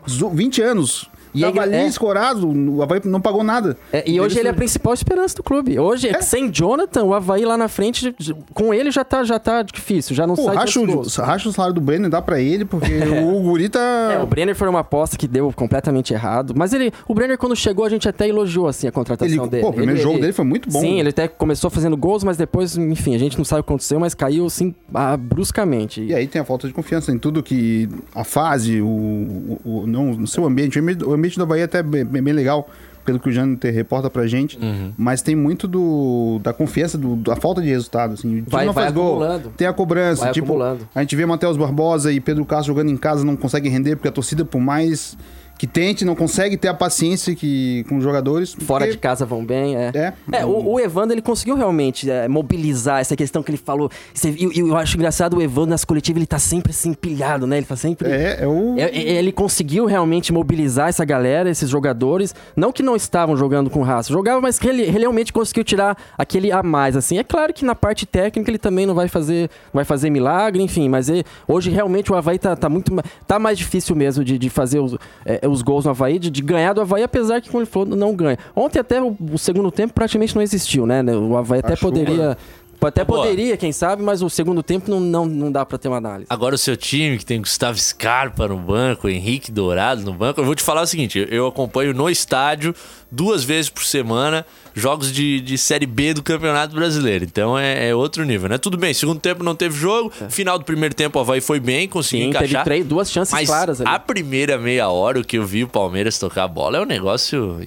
zo- 20 anos. E tava é- ali é. escorado, o Havaí não pagou nada. É, e hoje ele é a principal esperança do clube. Hoje, sem Jonathan, o Havaí lá na frente, com ele já tá, já tá difícil, já não Pô, sai racha, o, racha o salário do Brenner, dá pra ele, porque o Guri tá. É, o Brenner foi uma aposta que deu completamente errado. Mas ele, o Brenner, quando chegou, a gente até elogiou assim, a contratação Ele- dele. pô, o primeiro jogo dele foi muito bom. Sim, ele até começou fazendo gols, mas depois, enfim, a gente não sabe o que aconteceu, mas caiu assim ah, bruscamente. E aí tem a falta de confiança em tudo que. A fase, o. o, o- não, no seu ambiente. O ambiente- ambiente do Bahia é até bem, bem legal, pelo que o Jâniter reporta pra gente. Uhum. Mas tem muito do, da confiança, do, da falta de resultado. Assim. O Vai- não vai faz gol. Tem a cobrança. Vai tipo, acumulando. a gente vê Matheus Barbosa e Pedro Castro jogando em casa, não conseguem render, porque a torcida, por mais que tente, não consegue ter a paciência que, com os jogadores. Fora porque- de casa vão bem, é. É. É, o, o Evandro, ele conseguiu realmente é, mobilizar essa questão que ele falou. E eu, acho engraçado, o Evandro nas coletivas, ele tá sempre assim, pilhado, né? Ele tá sempre... É, é o. É, é, Ele conseguiu realmente mobilizar essa galera, esses jogadores. Não que não estavam jogando com raça, jogavam, mas que ele, ele realmente conseguiu tirar aquele a mais, assim. É claro que na parte técnica ele também não vai fazer, vai fazer milagre, enfim. Mas ele- hoje realmente o Havaí tá, tá muito tá mais difícil mesmo de, de fazer os, é, os gols no Havaí, de, de ganhar do Havaí, apesar que, como ele falou, não ganha. Ontem até o, o segundo tempo praticamente não existiu, né? O Havaí até chuva. poderia... Até Boa. poderia, quem sabe, mas o segundo tempo não, não, não dá pra ter uma análise. Agora o seu time, que tem Gustavo Scarpa no banco, Henrique Dourado no banco, eu vou te falar o seguinte: eu- acompanho no estádio duas vezes por semana jogos de, de Série B do Campeonato Brasileiro. Então é, é outro nível, né? Tudo bem, segundo tempo não teve jogo, final do primeiro tempo o Havaí foi bem, conseguiu Sim, teve encaixar. três, duas chances claras ali. a primeira meia hora, o que eu vi o Palmeiras tocar a bola é um negócio.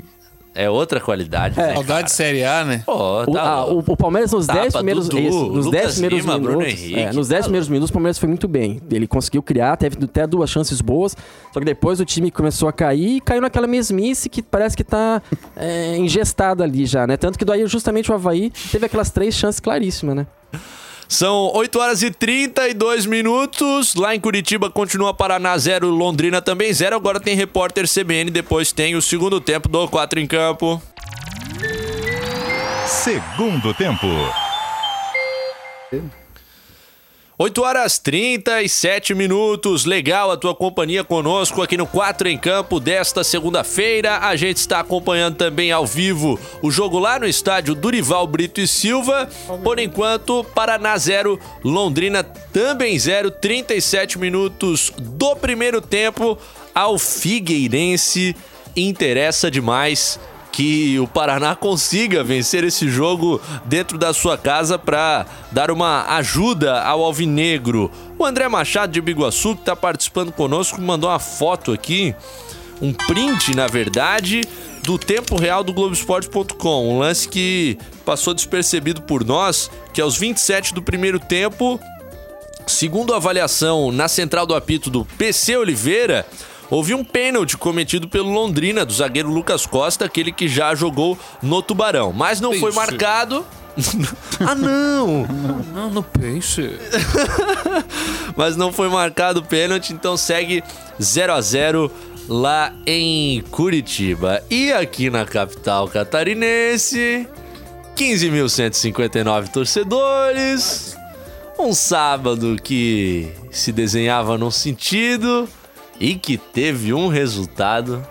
É outra qualidade. né, Saudade de Série A, né? Pô, O, tá ah, o, louco. o Palmeiras nos Tapa, 10 primeiros Dudu, isso, nos Lucas 10 primeiros Lima, Bruno minutos, Henrique, é, nos tá 10 primeiros minutos o Palmeiras foi muito bem. Ele conseguiu criar, teve até duas chances boas, só que depois o time começou a cair e caiu naquela mesmice que parece que tá é, ingestado ali já, né? Tanto que daí justamente o Havaí teve aquelas três chances claríssimas, né? São 8 horas e 32 minutos. Lá em Curitiba continua Paraná 0, Londrina também 0. Agora tem repórter CBN, depois tem o segundo tempo do 4 em campo. Segundo tempo. 8 horas 37 minutos. Legal a tua companhia conosco aqui no 4 em Campo desta segunda-feira. A gente está acompanhando também ao vivo o jogo lá no estádio Durival Brito e Silva. Por enquanto, Paraná 0, Londrina também 0. 37 minutos do primeiro tempo ao Figueirense. Interessa demais que o Paraná consiga vencer esse jogo dentro da sua casa para dar uma ajuda ao Alvinegro. O André Machado de Biguaçu, que está participando conosco, mandou uma foto aqui, um print, na verdade, do tempo real do Globoesporte.com. Um lance que passou despercebido por nós, que aos 27 do primeiro tempo, segundo a avaliação na central do apito do PC Oliveira, houve um pênalti cometido pelo Londrina, do zagueiro Lucas Costa, aquele que já jogou no Tubarão. Mas não foi Isso. marcado. ah, não! Não, no peixe. Mas não foi marcado o pênalti, então segue 0 a 0 lá em Curitiba. E aqui na capital catarinense, 15.159 torcedores. Um sábado que se desenhava num sentido e que teve um resultado.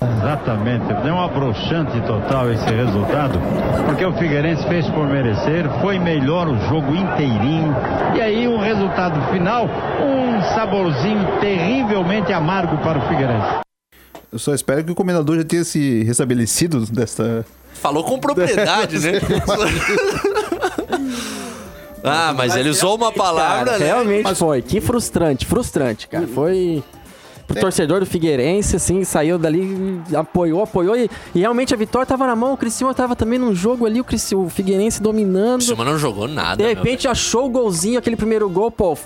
Exatamente, deu uma broxante total esse resultado, porque o Figueirense fez por merecer, foi melhor o jogo inteirinho, e aí o resultado final, um saborzinho terrivelmente amargo para o Figueirense. Eu só espero que o comendador já tenha se restabelecido desta. Falou com propriedade, né? ah, mas ele usou uma palavra, Cara, né? realmente foi. Que frustrante, frustrante, cara. Foi. Pro torcedor do Figueirense, assim, saiu dali, apoiou, apoiou. E, e realmente a vitória tava na mão. O Criciúma tava também num jogo ali, o, Crici, o Figueirense dominando. O Silma não jogou nada. De repente achou o golzinho, aquele primeiro gol, pô.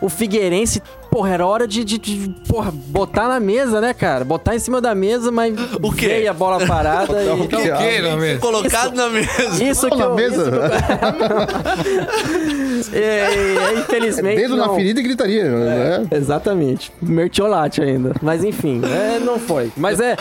O Figueirense, porra, era hora de, de, de, porra, botar na mesa, né, cara? Botar em cima da mesa, mas O quê? veio a bola parada e... o quê? O quê, não é mesmo? Colocado na mesa. Isso que na eu, mesa? isso que eu- é, é, infelizmente Dedo na não. ferida e gritaria. né? Exatamente. Mertiolate ainda. Mas enfim, é, não foi. Mas é.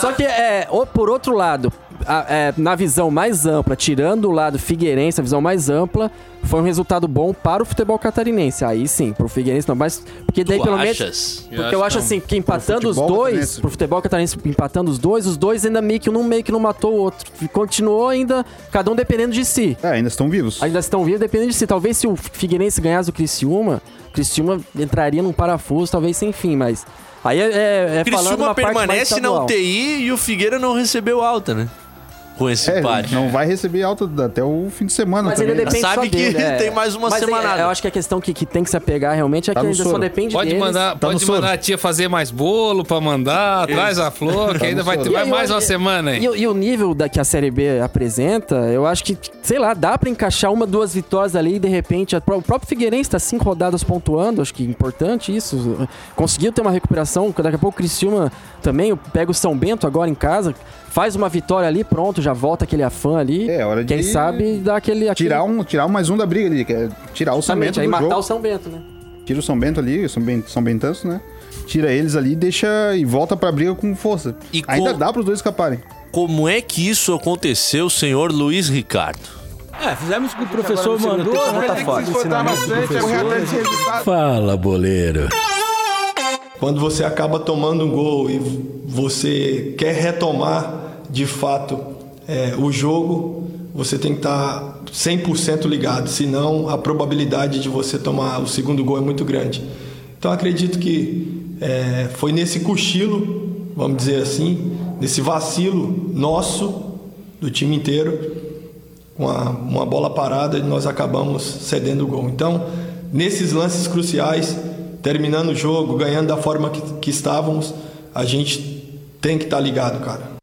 Só que, é, por outro lado, a- é, na visão mais ampla, tirando o lado Figueirense, a visão mais ampla, foi um resultado bom para o futebol catarinense. Aí sim, pro Figueirense não, mas. Porque daí Tu pelo menos. achas? Porque Eu eu acho assim, que empatando os dois, pro futebol catarinense empatando os dois, os dois ainda meio que um meio que não matou o outro. E Continuou ainda, cada um dependendo de si. É, ainda estão vivos. Ainda estão vivos dependendo de si. Talvez se o Figueirense ganhasse o Criciúma, o Criciúma entraria num parafuso, talvez sem fim, mas. Aí é, é, é falando Criciúma uma parte mais permanece na. UTI e o Figueira não recebeu alta, né? Com esse É, empate. não vai receber alta até o fim de semana Mas também. ainda né? depende Sabe só que dele, é. tem mais uma Mas é, semanada. Eu acho que a questão que, que tem que se apegar realmente é Tá que ainda só soro. depende Pode deles. mandar, Tá pode soro. mandar a tia fazer mais bolo pra mandar, traz a flor, que ainda vai ter E mais eu- uma semana. E, o- e o nível da, que a Série B apresenta, eu acho que, sei lá, dá pra encaixar uma, duas vitórias ali e de repente. a- O próprio Figueirense tá cinco rodadas pontuando, acho que é importante isso. Conseguiu ter uma recuperação, daqui a pouco o Criciúma também pega o São Bento agora em casa, faz uma vitória ali, pronto, já volta aquele afã ali. É, hora de Quem sabe dá aquele. aquele Tirar um, tirar um mais um da briga ali, que é tirar o São Bento aí do matar jogo. o São Bento, né? Tira o São Bento ali, São, ben, São Bentanço, né? Tira eles ali, deixa e volta pra briga com força. E Ainda com- dá pros dois escaparem. Como é que isso aconteceu, senhor Luiz Ricardo? É, fizemos o que o professor mandou, né? Tá fácil. Fala, boleiro. Quando você acaba tomando um gol e você quer retomar de fato é, o jogo, você tem que estar 100% ligado, senão a probabilidade de você tomar o segundo gol é muito grande. Então acredito que é, foi nesse cochilo, vamos dizer assim, nesse vacilo nosso, do time inteiro, com a- uma bola parada, nós acabamos cedendo o gol. Então, nesses lances cruciais, terminando o jogo, ganhando da forma que, que estávamos, a gente tem que estar ligado, cara.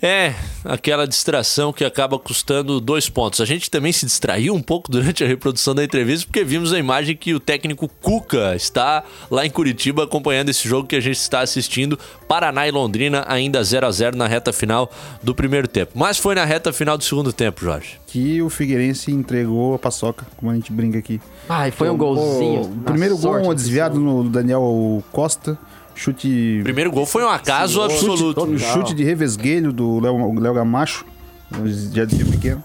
É, aquela distração que acaba custando dois pontos. A gente também se distraiu um pouco durante a reprodução da entrevista, porque vimos a imagem que o técnico Cuca está lá em Curitiba acompanhando esse jogo que a gente está assistindo. Paraná e Londrina ainda 0 a 0 na reta final do primeiro tempo. Mas foi na reta final do segundo tempo, Jorge. Que o Figueirense entregou a paçoca, como a gente brinca aqui. Ai, foi um golzinho. O primeiro gol um do desviado no Daniel Costa. Chute. O primeiro gol foi um acaso absoluto. Chute, chute de revesguelho do Léo Léo Gamacho. Já desvio pequeno.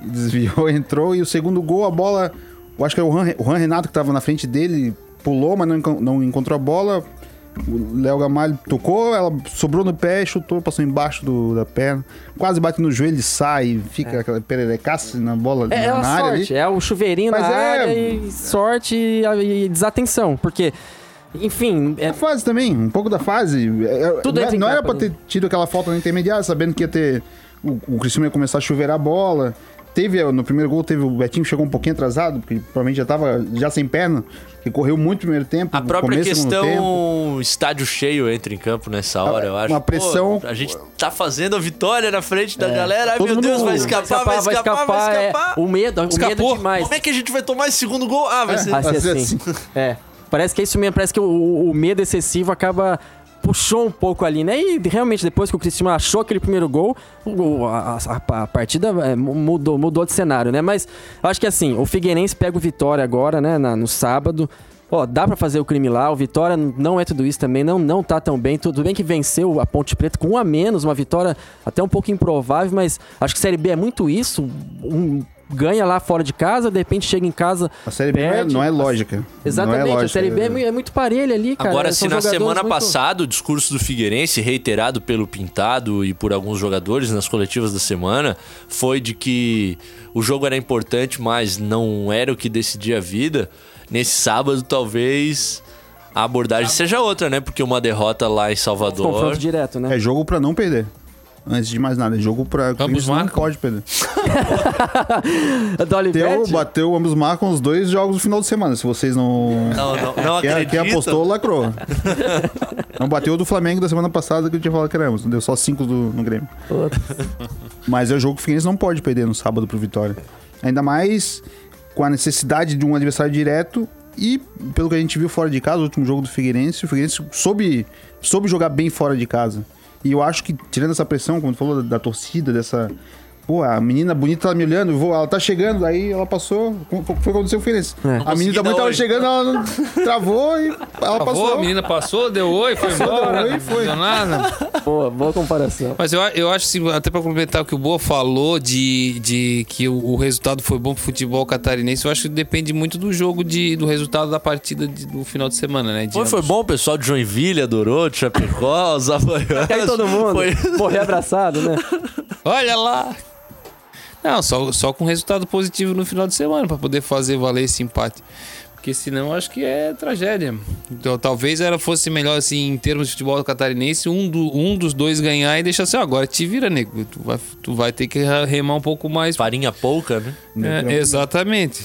desviou, entrou. E o segundo gol, a bola. Eu acho que era o Juan, o Juan Renato que tava na frente dele, pulou, mas não, não encontrou a bola. O Léo Gamalho tocou, ela sobrou no pé, chutou, passou embaixo do- da perna. Quase bate no joelho e sai, fica aquela pererecaça na bola É, é na a área ali. sorte, é o chuveirinho Mas na é- área e sorte e, e desatenção. Porque, enfim, é, A fase também, um pouco da fase. É, é, Tudo não, em não era pra ter tido aquela falta na intermediária, sabendo que ia ter. O, o Cristiano ia começar a chuveirar a bola. Teve, no primeiro gol, teve o Betinho que chegou um pouquinho atrasado, porque provavelmente já tava já sem perna, que correu muito no primeiro tempo. A própria começo, questão estádio cheio entra em campo nessa hora, eu acho. uma pressão- Pô, a gente tá fazendo a vitória na frente da galera. Ai, Todo meu Deus, mundo vai escapar, vai escapar, vai escapar. é, o medo, o medo demais. Como é que a gente vai tomar esse segundo gol? Ah, vai ser. Vai ser Vai ser assim. assim. É. Parece que é isso mesmo, parece que o, o medo excessivo acaba puxou um pouco ali, né? E realmente depois que o Cristiano achou aquele primeiro gol, a, a- a partida é, mudou, mudou de cenário, né? Mas acho que assim, o Figueirense pega o Vitória agora, né, na- no sábado. Ó, dá pra fazer o crime lá, o Vitória não é tudo isso também, não, não tá tão bem. Tudo bem que venceu a Ponte Preta com um a menos, uma vitória até um pouco improvável, mas acho que Série B é muito isso. um- ganha lá fora de casa, de repente chega em casa. A Série B não é, perde. não é lógica. Exatamente, não é lógica. a Série B é, é muito parelha ali, cara. Agora, São se na semana muito- passada o discurso do Figueirense, reiterado pelo Pintado e por alguns jogadores nas coletivas da semana, foi de que o jogo era importante, mas não era o que decidia a vida, nesse sábado talvez a abordagem seja outra, né? Porque uma derrota lá em Salvador. Confronto direto, né? É jogo pra não perder. Antes de mais nada, jogo pra. Ambos Isso não marcam? pode perder. do Bateu, Olivetti? bateu, ambos marcam os dois jogos no final de semana. Se vocês não. Não, não, não Quem, quem apostou, lacrou. Não bateu o do Flamengo da semana passada que eu tinha falado que era ambos. Deu só cinco do, no Grêmio. Mas é o jogo que o Figueirense não pode perder no sábado pro Vitória. Ainda mais com a necessidade de um adversário direto. E pelo que a gente viu fora de casa, o último jogo do Figueirense, o Figueirense soube, soube jogar bem fora de casa. E eu acho que, tirando essa pressão, como tu falou, da, da torcida, dessa. Pô, a menina bonita tá me olhando, vou, ela tá chegando, aí ela passou. Foi o que aconteceu com o Figueirense. A menina bonita tava oi. chegando, ela não- travou e ela Travou, passou. a menina passou, deu oi, foi Passou, deu embora. oi e foi. Não deu nada. Boa, boa comparação. Mas eu, eu acho, assim, até pra complementar o que o Boa falou de, de que o, o resultado foi bom pro futebol catarinense, eu acho que depende muito do jogo, de, do resultado da partida de- do final de semana, né? de Foi, foi bom, o pessoal de Joinville adorou, de Chapecó, os Havaianos. Cai todo mundo. Foi... Morrer abraçado, né? Olha lá! Não, só, só com resultado positivo no final de semana pra poder fazer valer esse empate. Porque senão eu acho que é tragédia. Então, talvez ela fosse melhor assim em termos de futebol catarinense, um, do, um dos dois ganhar e deixar assim, "Ó, agora te vira, nego. Tu vai, tu vai ter que remar um pouco mais. Farinha pouca, né? É, exatamente.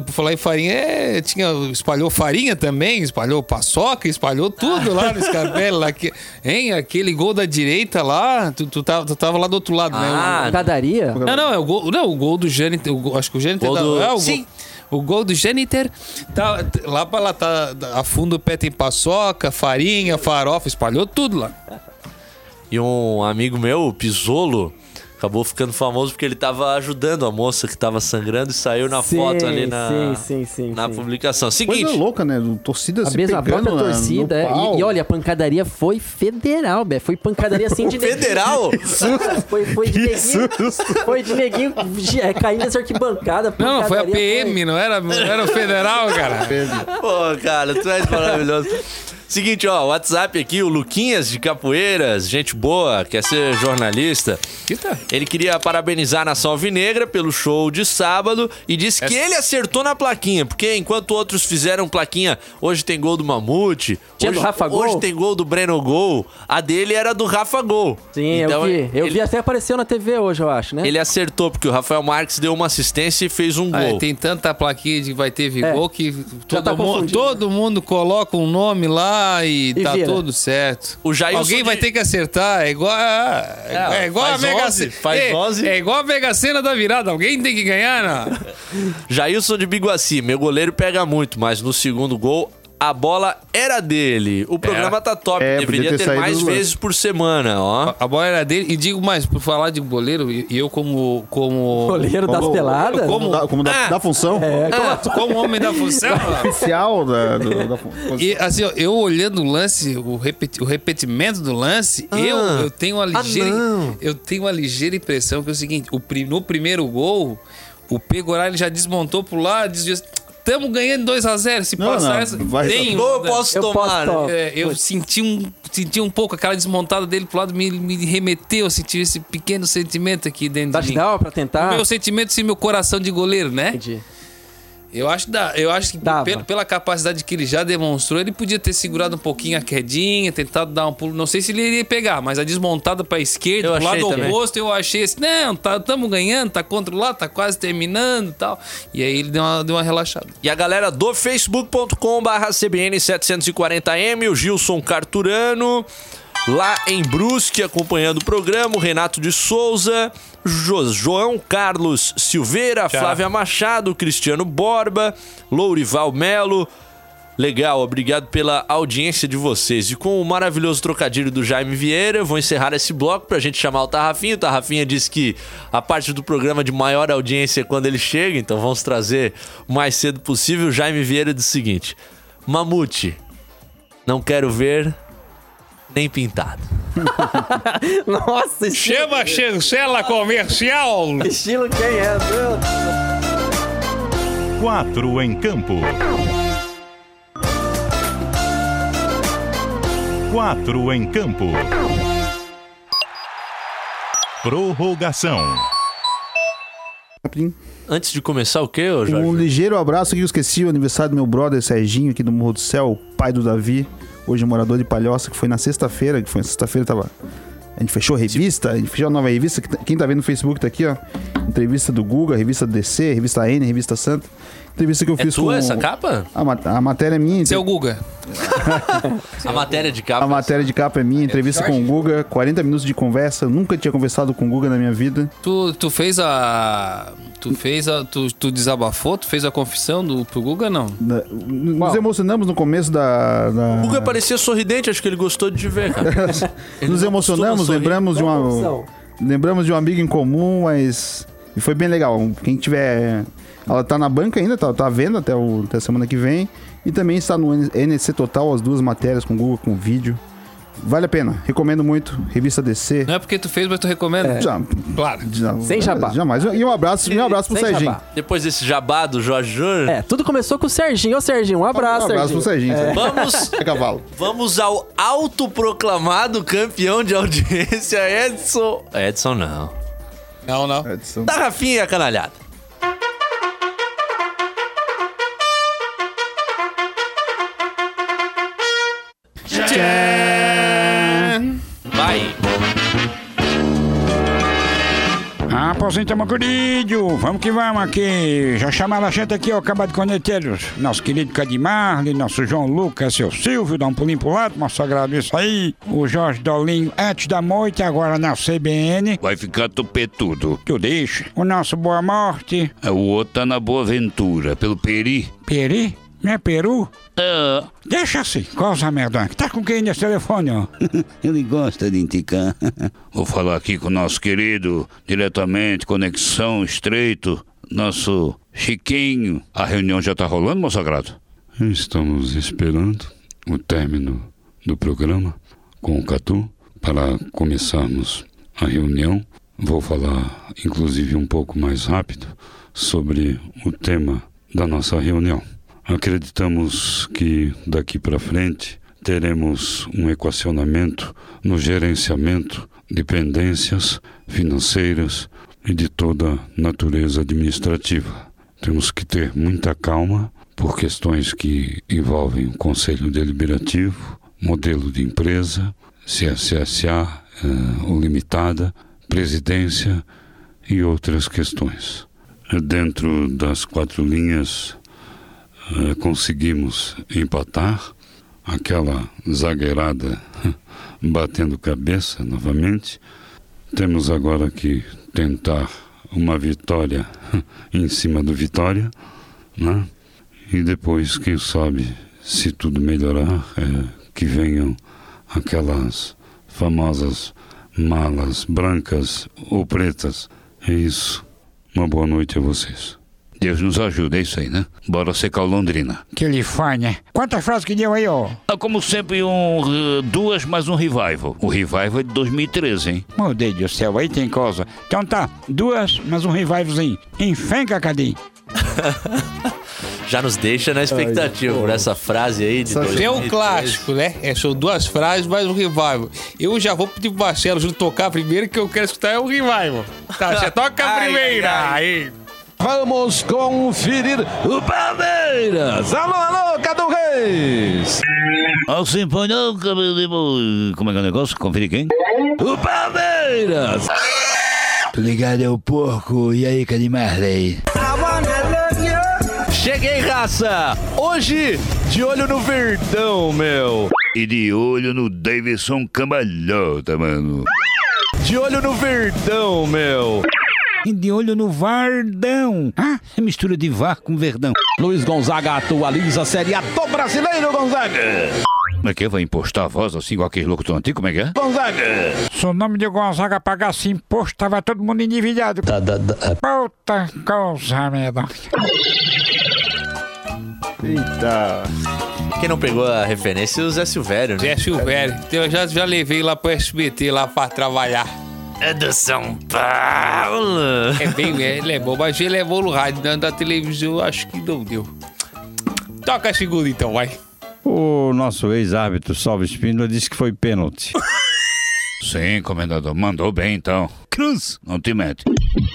Por falar em farinha, é, tinha, espalhou farinha também, espalhou paçoca, espalhou tudo lá no Scarpelli. lá, que, hein, aquele gol da direita lá, tu, tu, tava, tu tava lá do outro lado, né? Ah, Padaria? Não, não, é o gol, não, o gol do Jâniter, acho que o Jâniter Gol tá- do- é, o Sim. Gol, o gol do Jâniter tá lá para lá tá a fundo o pé tem paçoca, farinha, farofa, espalhou tudo lá. E um amigo meu, o Pisolo, acabou ficando famoso porque ele tava ajudando a moça que tava sangrando e saiu na Sim, foto ali na, sim, sim, sim, na sim. publicação. Coisa Seguinte, louca, né? Torcida A se mesma a pegando própria na- torcida. no é. E, e olha, a pancadaria foi federal, Bé. Foi pancadaria assim de federal? Foi, foi de neguinho. Foi de neguinho é, caindo nessa arquibancada. Não, foi a PM, não era, não era o federal, cara. Pô, cara, tu és maravilhoso. Seguinte, ó, WhatsApp aqui, o Luquinhas de Capoeiras, gente boa, quer ser jornalista. Eita. Ele queria parabenizar a Nação Alvinegra pelo show de sábado e disse que ele acertou na plaquinha, porque enquanto outros fizeram plaquinha, hoje tem gol do Mamute, Tinha hoje, do Rafa Gol? hoje tem gol do Breno Gol, a dele era do Rafa Gol. Sim, Então, eu vi. Eu ele, vi até apareceu na TV hoje, eu acho, né? ele acertou, porque o Rafael Marques deu uma assistência e fez um Ah, é, gol. tem tanta plaquinha de que vai ter É. vigor que todo, tá mu- confundido, todo mundo coloca um nome lá e, E tá vira. tudo certo. O Jailson Alguém vai de- ter que acertar, é igual, é, É, é igual a Mega 11, Sena. faz é, 11. é igual a Mega Sena da virada, alguém tem que ganhar, né? Jailson de Biguaci, meu goleiro pega muito, mas no segundo gol a bola era dele. O programa tá top, É, deveria ter ter, mais vezes por semana, ó. A bola era dele. E digo mais, por falar de goleiro, e eu como. como Goleiro das Como- peladas? Como, Da, como da, Ah! da função ah, como homem da função. oficial da, do- da fun- E assim, ó, eu olhando o lance, o, repeti- o repetimento do lance, eu, eu tenho uma ligeira. não. eu tenho uma ligeira impressão que é o seguinte: o, no primeiro gol, o Pegorá ele já desmontou pro lado, desviou. Estamos ganhando 2x0. Se Não, passar não, essa. vai- Tem, Ou eu posso Eu posso tomar. né? tomar. é, eu senti um, senti um pouco aquela desmontada dele pro lado, me, me remeteu, eu senti esse pequeno sentimento aqui dentro Tá de mim. pra O tentar? meu sentimento sim, meu coração de goleiro, né? Entendi. Eu acho, que dá, eu acho que pela, pela capacidade que ele já demonstrou, ele podia ter segurado um pouquinho a quedinha, tentado dar um pulo. Não sei se ele iria pegar, mas a desmontada pra esquerda, Eu pro lado também. oposto, eu achei assim: não, tá, tamo ganhando, tá controlado, tá quase terminando e tal. E aí ele deu uma, deu uma relaxada. E a galera do facebook.com barra CBN740M, o Gilson Carturano, lá em Brusque, acompanhando o programa, o Renato de Souza, Jo- João Carlos Silveira, Flávia Machado, Cristiano Borba, Lourival Melo. Legal, obrigado pela audiência de vocês. E com o maravilhoso trocadilho do Jaime Vieira, eu vou encerrar esse bloco pra gente chamar o Tarrafinha. O Tarrafinha disse que a parte do programa de maior audiência é quando ele chega, então vamos trazer o mais cedo possível. O Jaime Vieira diz o seguinte: Mamute, não quero ver nem pintado. Nossa, estilo, Chama a chancela comercial! estilo quem é? Meu Quatro em campo. Quatro em campo. Prorrogação. Antes de começar o quê, ô Jorge? Um ligeiro abraço aqui, eu esqueci o aniversário do meu brother Serginho, aqui do Morro do Céu, pai do Davi, hoje morador de Palhoça, que foi na sexta-feira, que foi na sexta-feira, tava. A gente fechou a revista, a gente fechou a nova revista, tá- quem tá vendo no Facebook tá aqui, ó. Entrevista do Guga, revista DC, revista N, revista Santa. Entrevista que eu É fiz com. tua essa capa? A, ma- a matéria é minha. Seu Guga. A matéria de capa. A matéria de capa é minha, entrevista com o Guga, 40 minutos de conversa. Nunca tinha conversado com o Guga na minha vida. Tu, tu fez a. Tu fez a. Tu, tu desabafou? Tu fez a confissão do, pro Guga, não? Da- Nos emocionamos no começo da. da- O Guga parecia sorridente, acho que ele gostou de te ver, cara. Nos emocionamos, lembramos de uma. Lembramos de um amigo em comum, mas. E foi bem legal. Quem tiver. Ela tá na banca ainda, tá, tá à venda até, o, até a semana que vem. E também está no N- NC Total, as duas matérias com Google, com vídeo. Vale a pena, recomendo muito. Revista DC. Não é porque tu fez, mas tu recomenda. Já, Claro. já- Sem jabá. Jamais. E um abraço, e um abraço pro Sem Serginho. jabá. Depois desse jabá do Jorge Júnior, É, tudo começou com o Serginho. Ô, Serginho, um abraço, um abraço pro Serginho. Serginho. vamos, É cavalo. vamos ao autoproclamado campeão de audiência, Edson. Edson não. Não, não. Edson. Da Rafinha e a canalhada. Aposenta, meu querido. Vamos que vamos aqui. Já chamaram a gente aqui, ó, acaba de conhecer nosso querido Cadimarli, nosso João Lucas, seu Silvio, dá um pulinho pro lado, nosso agradeço aí. O Jorge Dolinho, antes da noite, agora na CBN. Vai ficar tupetudo. Tu deixa. O nosso Boa Morte, O outro tá na Boa Ventura, pelo Peri. Peri, não é Peru? Ah, Deixa assim, cosa merda. Tá com quem nesse telefone, ó? ele gosta de indicar. Vou falar aqui com o nosso querido, diretamente, Conexão Estreito, nosso Chiquinho. A reunião já tá rolando, meu sagrado? Estamos esperando o término do programa com o Catu para começarmos a reunião. Vou falar, inclusive, um pouco mais rápido sobre o tema da nossa reunião. Acreditamos que daqui para frente teremos um equacionamento no gerenciamento de pendências financeiras e de toda natureza administrativa. Temos que ter muita calma por questões que envolvem o Conselho Deliberativo, modelo de empresa, CSSA eh, ou limitada, presidência e outras questões. Dentro das quatro linhas, eh, conseguimos empatar aquela zagueirada batendo cabeça novamente. Temos agora que tentar uma vitória em cima do Vitória, né? E depois, quem sabe, se tudo melhorar, é, que venham aquelas famosas malas brancas ou pretas. É isso. Uma boa noite a vocês. Deus nos ajuda, é isso aí, né? Bora secar o Londrina. Que ele faz, né? Quantas frases que deu aí, ó? Ah, Como sempre, um, eh, duas mais um revival. O revival é de 2013, hein? Meu Deus do céu, aí tem coisa. Então tá, duas, mas um revivalzinho. Enfenca, Cadim. Já nos deixa na expectativa por essa frase aí de É um 2013. clássico, né? É, são duas frases mais um revival. Eu já vou pedir pro Marcelo Júnior tocar primeiro, que eu quero escutar é o revival. Tá, você toca a Ai, primeira. ai, ai. Aí. Vamos conferir o Palmeiras. Alô, alô, Cadu Reis. Assim põe não, cabelo. Como é que é o negócio? Conferir quem? O Palmeiras. Tô ligado, é o porco. E aí, cadê Marley? Cheguei, raça! Hoje, de olho no Verdão, meu. E de olho no Davidson Cambalhota, mano. De olho no Verdão, meu. E de olho no Vardão. Ah, é mistura de VAR com Verdão. Luiz Gonzaga atualiza a Série A do Brasileiro, Gonzaga. Como é que é? Vai impostar a voz assim igual aquele locutor antigo? Como é que é? Gonzaga. Se o nome de Gonzaga pagasse imposto, tava todo mundo endividado. Tá, tá, tá. Puta coisa, merda. Eita. Quem não pegou a referência é o Zé Silvério, né? Zé Silvério. Eu já, já levei lá pro SBT lá pra trabalhar. É do São Paulo. É bem, ele é bom, mas ele levou no rádio, dando da televisão, eu acho que não deu. Toca a segunda então, vai. O nosso ex-árbitro Salvo Espíndola disse que foi pênalti. Sim, comendador. Mandou bem então. Cruz, não te mete.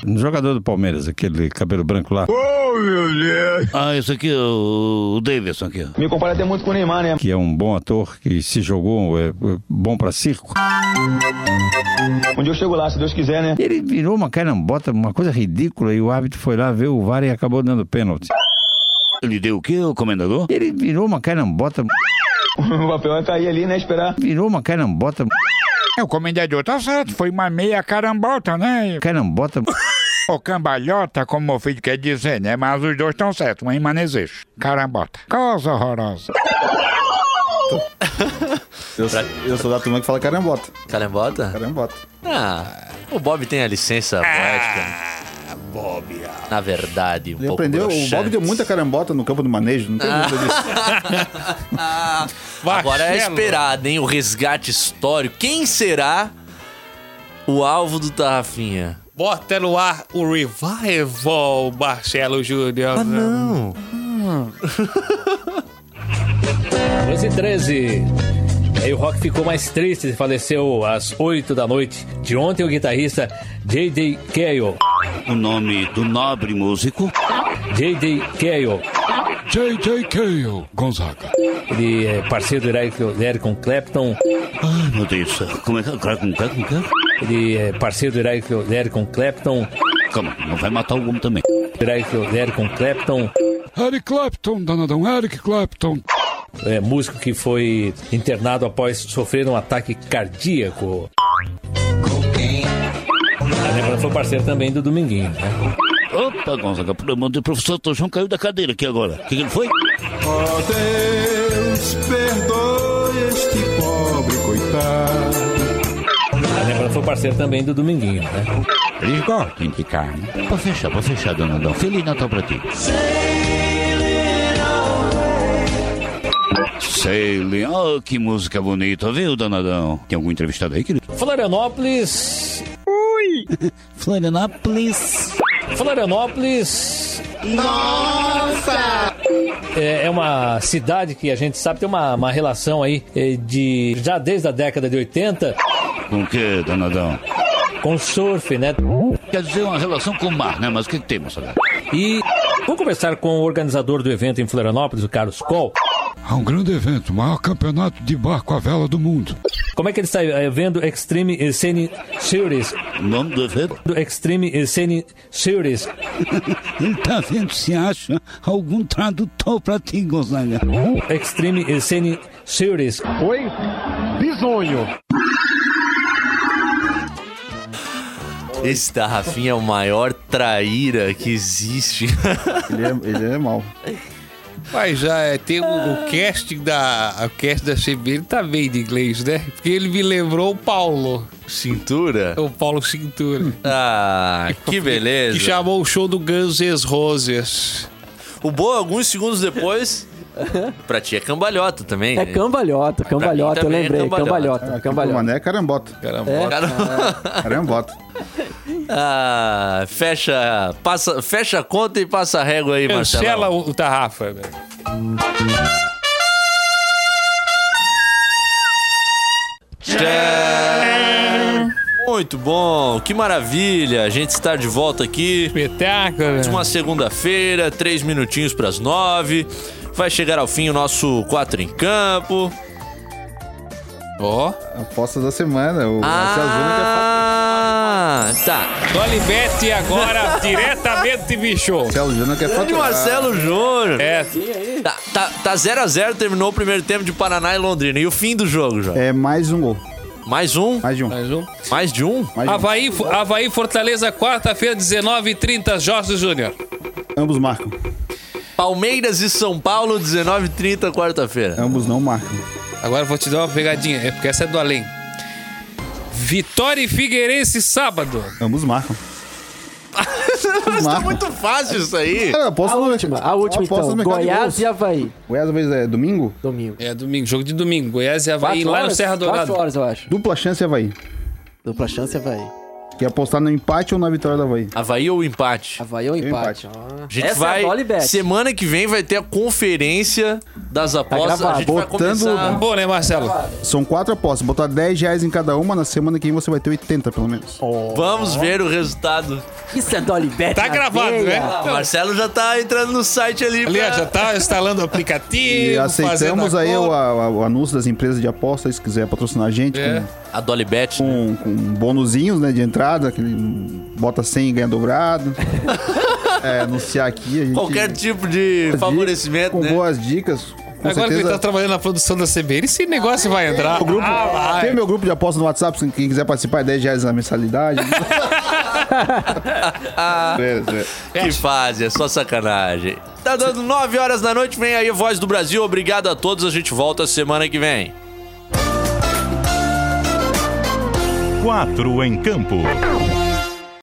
Um jogador do Palmeiras, aquele cabelo branco lá, Oh, meu Deus. Ah, esse aqui é o, o Davidson aqui. Me compara até muito com o Neymar, né? que é um bom ator, que se jogou, é, é bom pra circo. Um dia eu chego lá, se Deus quiser, né? Ele virou uma carambota, uma coisa ridícula, e o árbitro foi lá ver o VAR e acabou dando pênalti. Ele deu o quê, o comendador? Ele virou uma carambota, O papel vai cair ali, né? Esperar. virou uma carambota, É, o comendador tá certo, foi uma meia carambota, né? carambota. Ou cambalhota, como o filho quer dizer, né? Mas os dois estão certos, um em manezejo. Carambota. Coisa horrorosa. Eu, sou- eu sou da turma que fala carambota. Carambota? Carambota. Ah, o Bob tem a licença poética. Bob. Na verdade, um Ele pouco aprendeu, o Bob deu muita carambota no campo do manejo, não tem dúvida disso. Agora é esperado, hein? O resgate histórico. Quem será o alvo do Tarrafinha? Bota no ar o revival, Marcelo Júnior. Ah, não. 12 e 13. Aí o rock ficou mais triste e faleceu às 8 da noite de ontem o guitarrista J.D. Cale. O nome do nobre músico. J.D. Cale. J.J. Cale, Gonzaga. Ele é parceiro do Eric, do Eric Clapton. Ai, meu Deus. Como é que é? Como é que é? Ele é parceiro do Eric, do Eric Clapton. Calma, não vai matar o homem também. Eric, do Eric Clapton. Eric Clapton, danadão, Eric Clapton. É, músico que foi internado após sofrer um ataque cardíaco. Lembrando, foi parceiro também do Dominguinho, né? Opa, Gonzaga, pelo amor de o professor Tojão caiu da cadeira aqui agora. O que, que ele foi? Ó Deus, perdoe este pobre coitado. Ah, lembrando, foi parceiro também do Dominguinho, né? Eles gostam de carne. Pode fechar, pode fechar, dona Dão. Feliz Natal pra ti. Sailing, oh, que música bonita, viu, Donadão? Tem algum entrevistado aí, querido? Florianópolis. Ui! Florianópolis. Florianópolis. Nossa! É, é uma cidade que a gente sabe tem uma, uma relação aí eh, de. já desde a década de 80 Com o que, Donadão? com surf, né? Quer dizer, uma relação com o mar, né? Mas o que, que tem, moçada? E vamos conversar com o organizador do evento em Florianópolis, o Carlos Coll. É um grande evento, o maior campeonato de barco à vela do mundo. Como é que ele está eh, vendo Extreme Scene Series? O nome do evento? Do Extreme Scene Series. Ele tá vendo se acha algum tradutor pra ti, Gonzaga. Extreme Scene Series. Oi? Bisonho. Esse Tarrafinha é o maior traíra que existe. Ele é, ele é mau. Mas já é, tem o, o casting da. O casting da CBN tá bem de inglês, né? Porque ele me lembrou o Paulo. Cintura? O Paulo Cintura. Ah, que beleza. Que chamou o show do Guns N' Roses. O bom, alguns segundos depois, pra ti é cambalhota também. É né? cambalhota, cambalhota, eu é lembrei. cambalhota. Cambalhota, Aqui pro cambalhota. Mané é carambota. Carambota. É? Carambota. Ah, fecha, passa, fecha a conta e passa a régua aí, Marcelo. Cancela o, o Tarrafa. Muito bom, que maravilha. A gente está de volta aqui. Espetáculo. Uma segunda-feira, três minutinhos para as nove. Vai chegar ao fim o nosso quatro em campo. Ó. Apostas da semana. O Marcelo Júnior que é Ah, tá. Dolibete agora, diretamente, bicho. Marcelo Júnior quer Grande faturar. Marcelo Júnior. É, Tá, tá, tá 0 a 0 terminou o primeiro tempo de Paraná e Londrina. E o fim do jogo, já? É mais um gol. Mais um? Mais de um. mais um. Mais de um? Mais de um. Havaí, Havaí Fortaleza, quarta-feira, 19h30, Jorge Júnior. Ambos marcam. Palmeiras e São Paulo, 19h30, quarta-feira. Ambos não marcam. Agora eu vou te dar uma pegadinha, é porque essa é do além. Vitória e Figueirense, sábado. Ambos marcam. Mas tá muito fácil isso aí. Cara, aposta A no- última, a última então. no Goiás e Havaí. Goiás, vezes, é domingo? Domingo. É domingo, jogo de domingo. Goiás e Havaí, Quatro lá no horas? Serra Dourada. Quatro horas, eu acho. Dupla chance Havaí. Dupla chance Havaí. Quer apostar no empate ou na vitória da Havaí? Havaí ou empate? Havaí ou empate? empate. Ah. A gente Essa vai. é a semana que vem vai ter a conferência das apostas. gravado. a gente vai Botando- começar. Bom, né, Marcelo? São quatro apostas. Botar 10 reais em cada uma, na semana que vem você vai ter 80 pelo menos. Vamos ver o resultado. Isso é Dolly Bet Tá gravado, veia. né? O Marcelo já tá entrando no site ali. Ali, pra- já tá instalando o aplicativo. E aceitamos aí o, a- o anúncio das empresas de apostas, se quiser patrocinar a gente, É. A Dolibet. com, com, com bonuzinhos né, de entrada, aquele bota 100 e ganha dobrado. é, anunciar aqui. A gente, Qualquer tipo de favorecimento, dicas, né? Com boas dicas. Com Agora que ele certeza, tá trabalhando na produção da CBN, esse negócio vai entrar. o grupo, Ah, vai. tem meu grupo de apostas no WhatsApp, se quem quiser participar, é 10 reais na mensalidade. É, é. Que fase, é só sacanagem. Tá dando 9 horas da noite, vem aí a Voz do Brasil. Obrigado a todos, a gente volta semana que vem. Quatro em campo.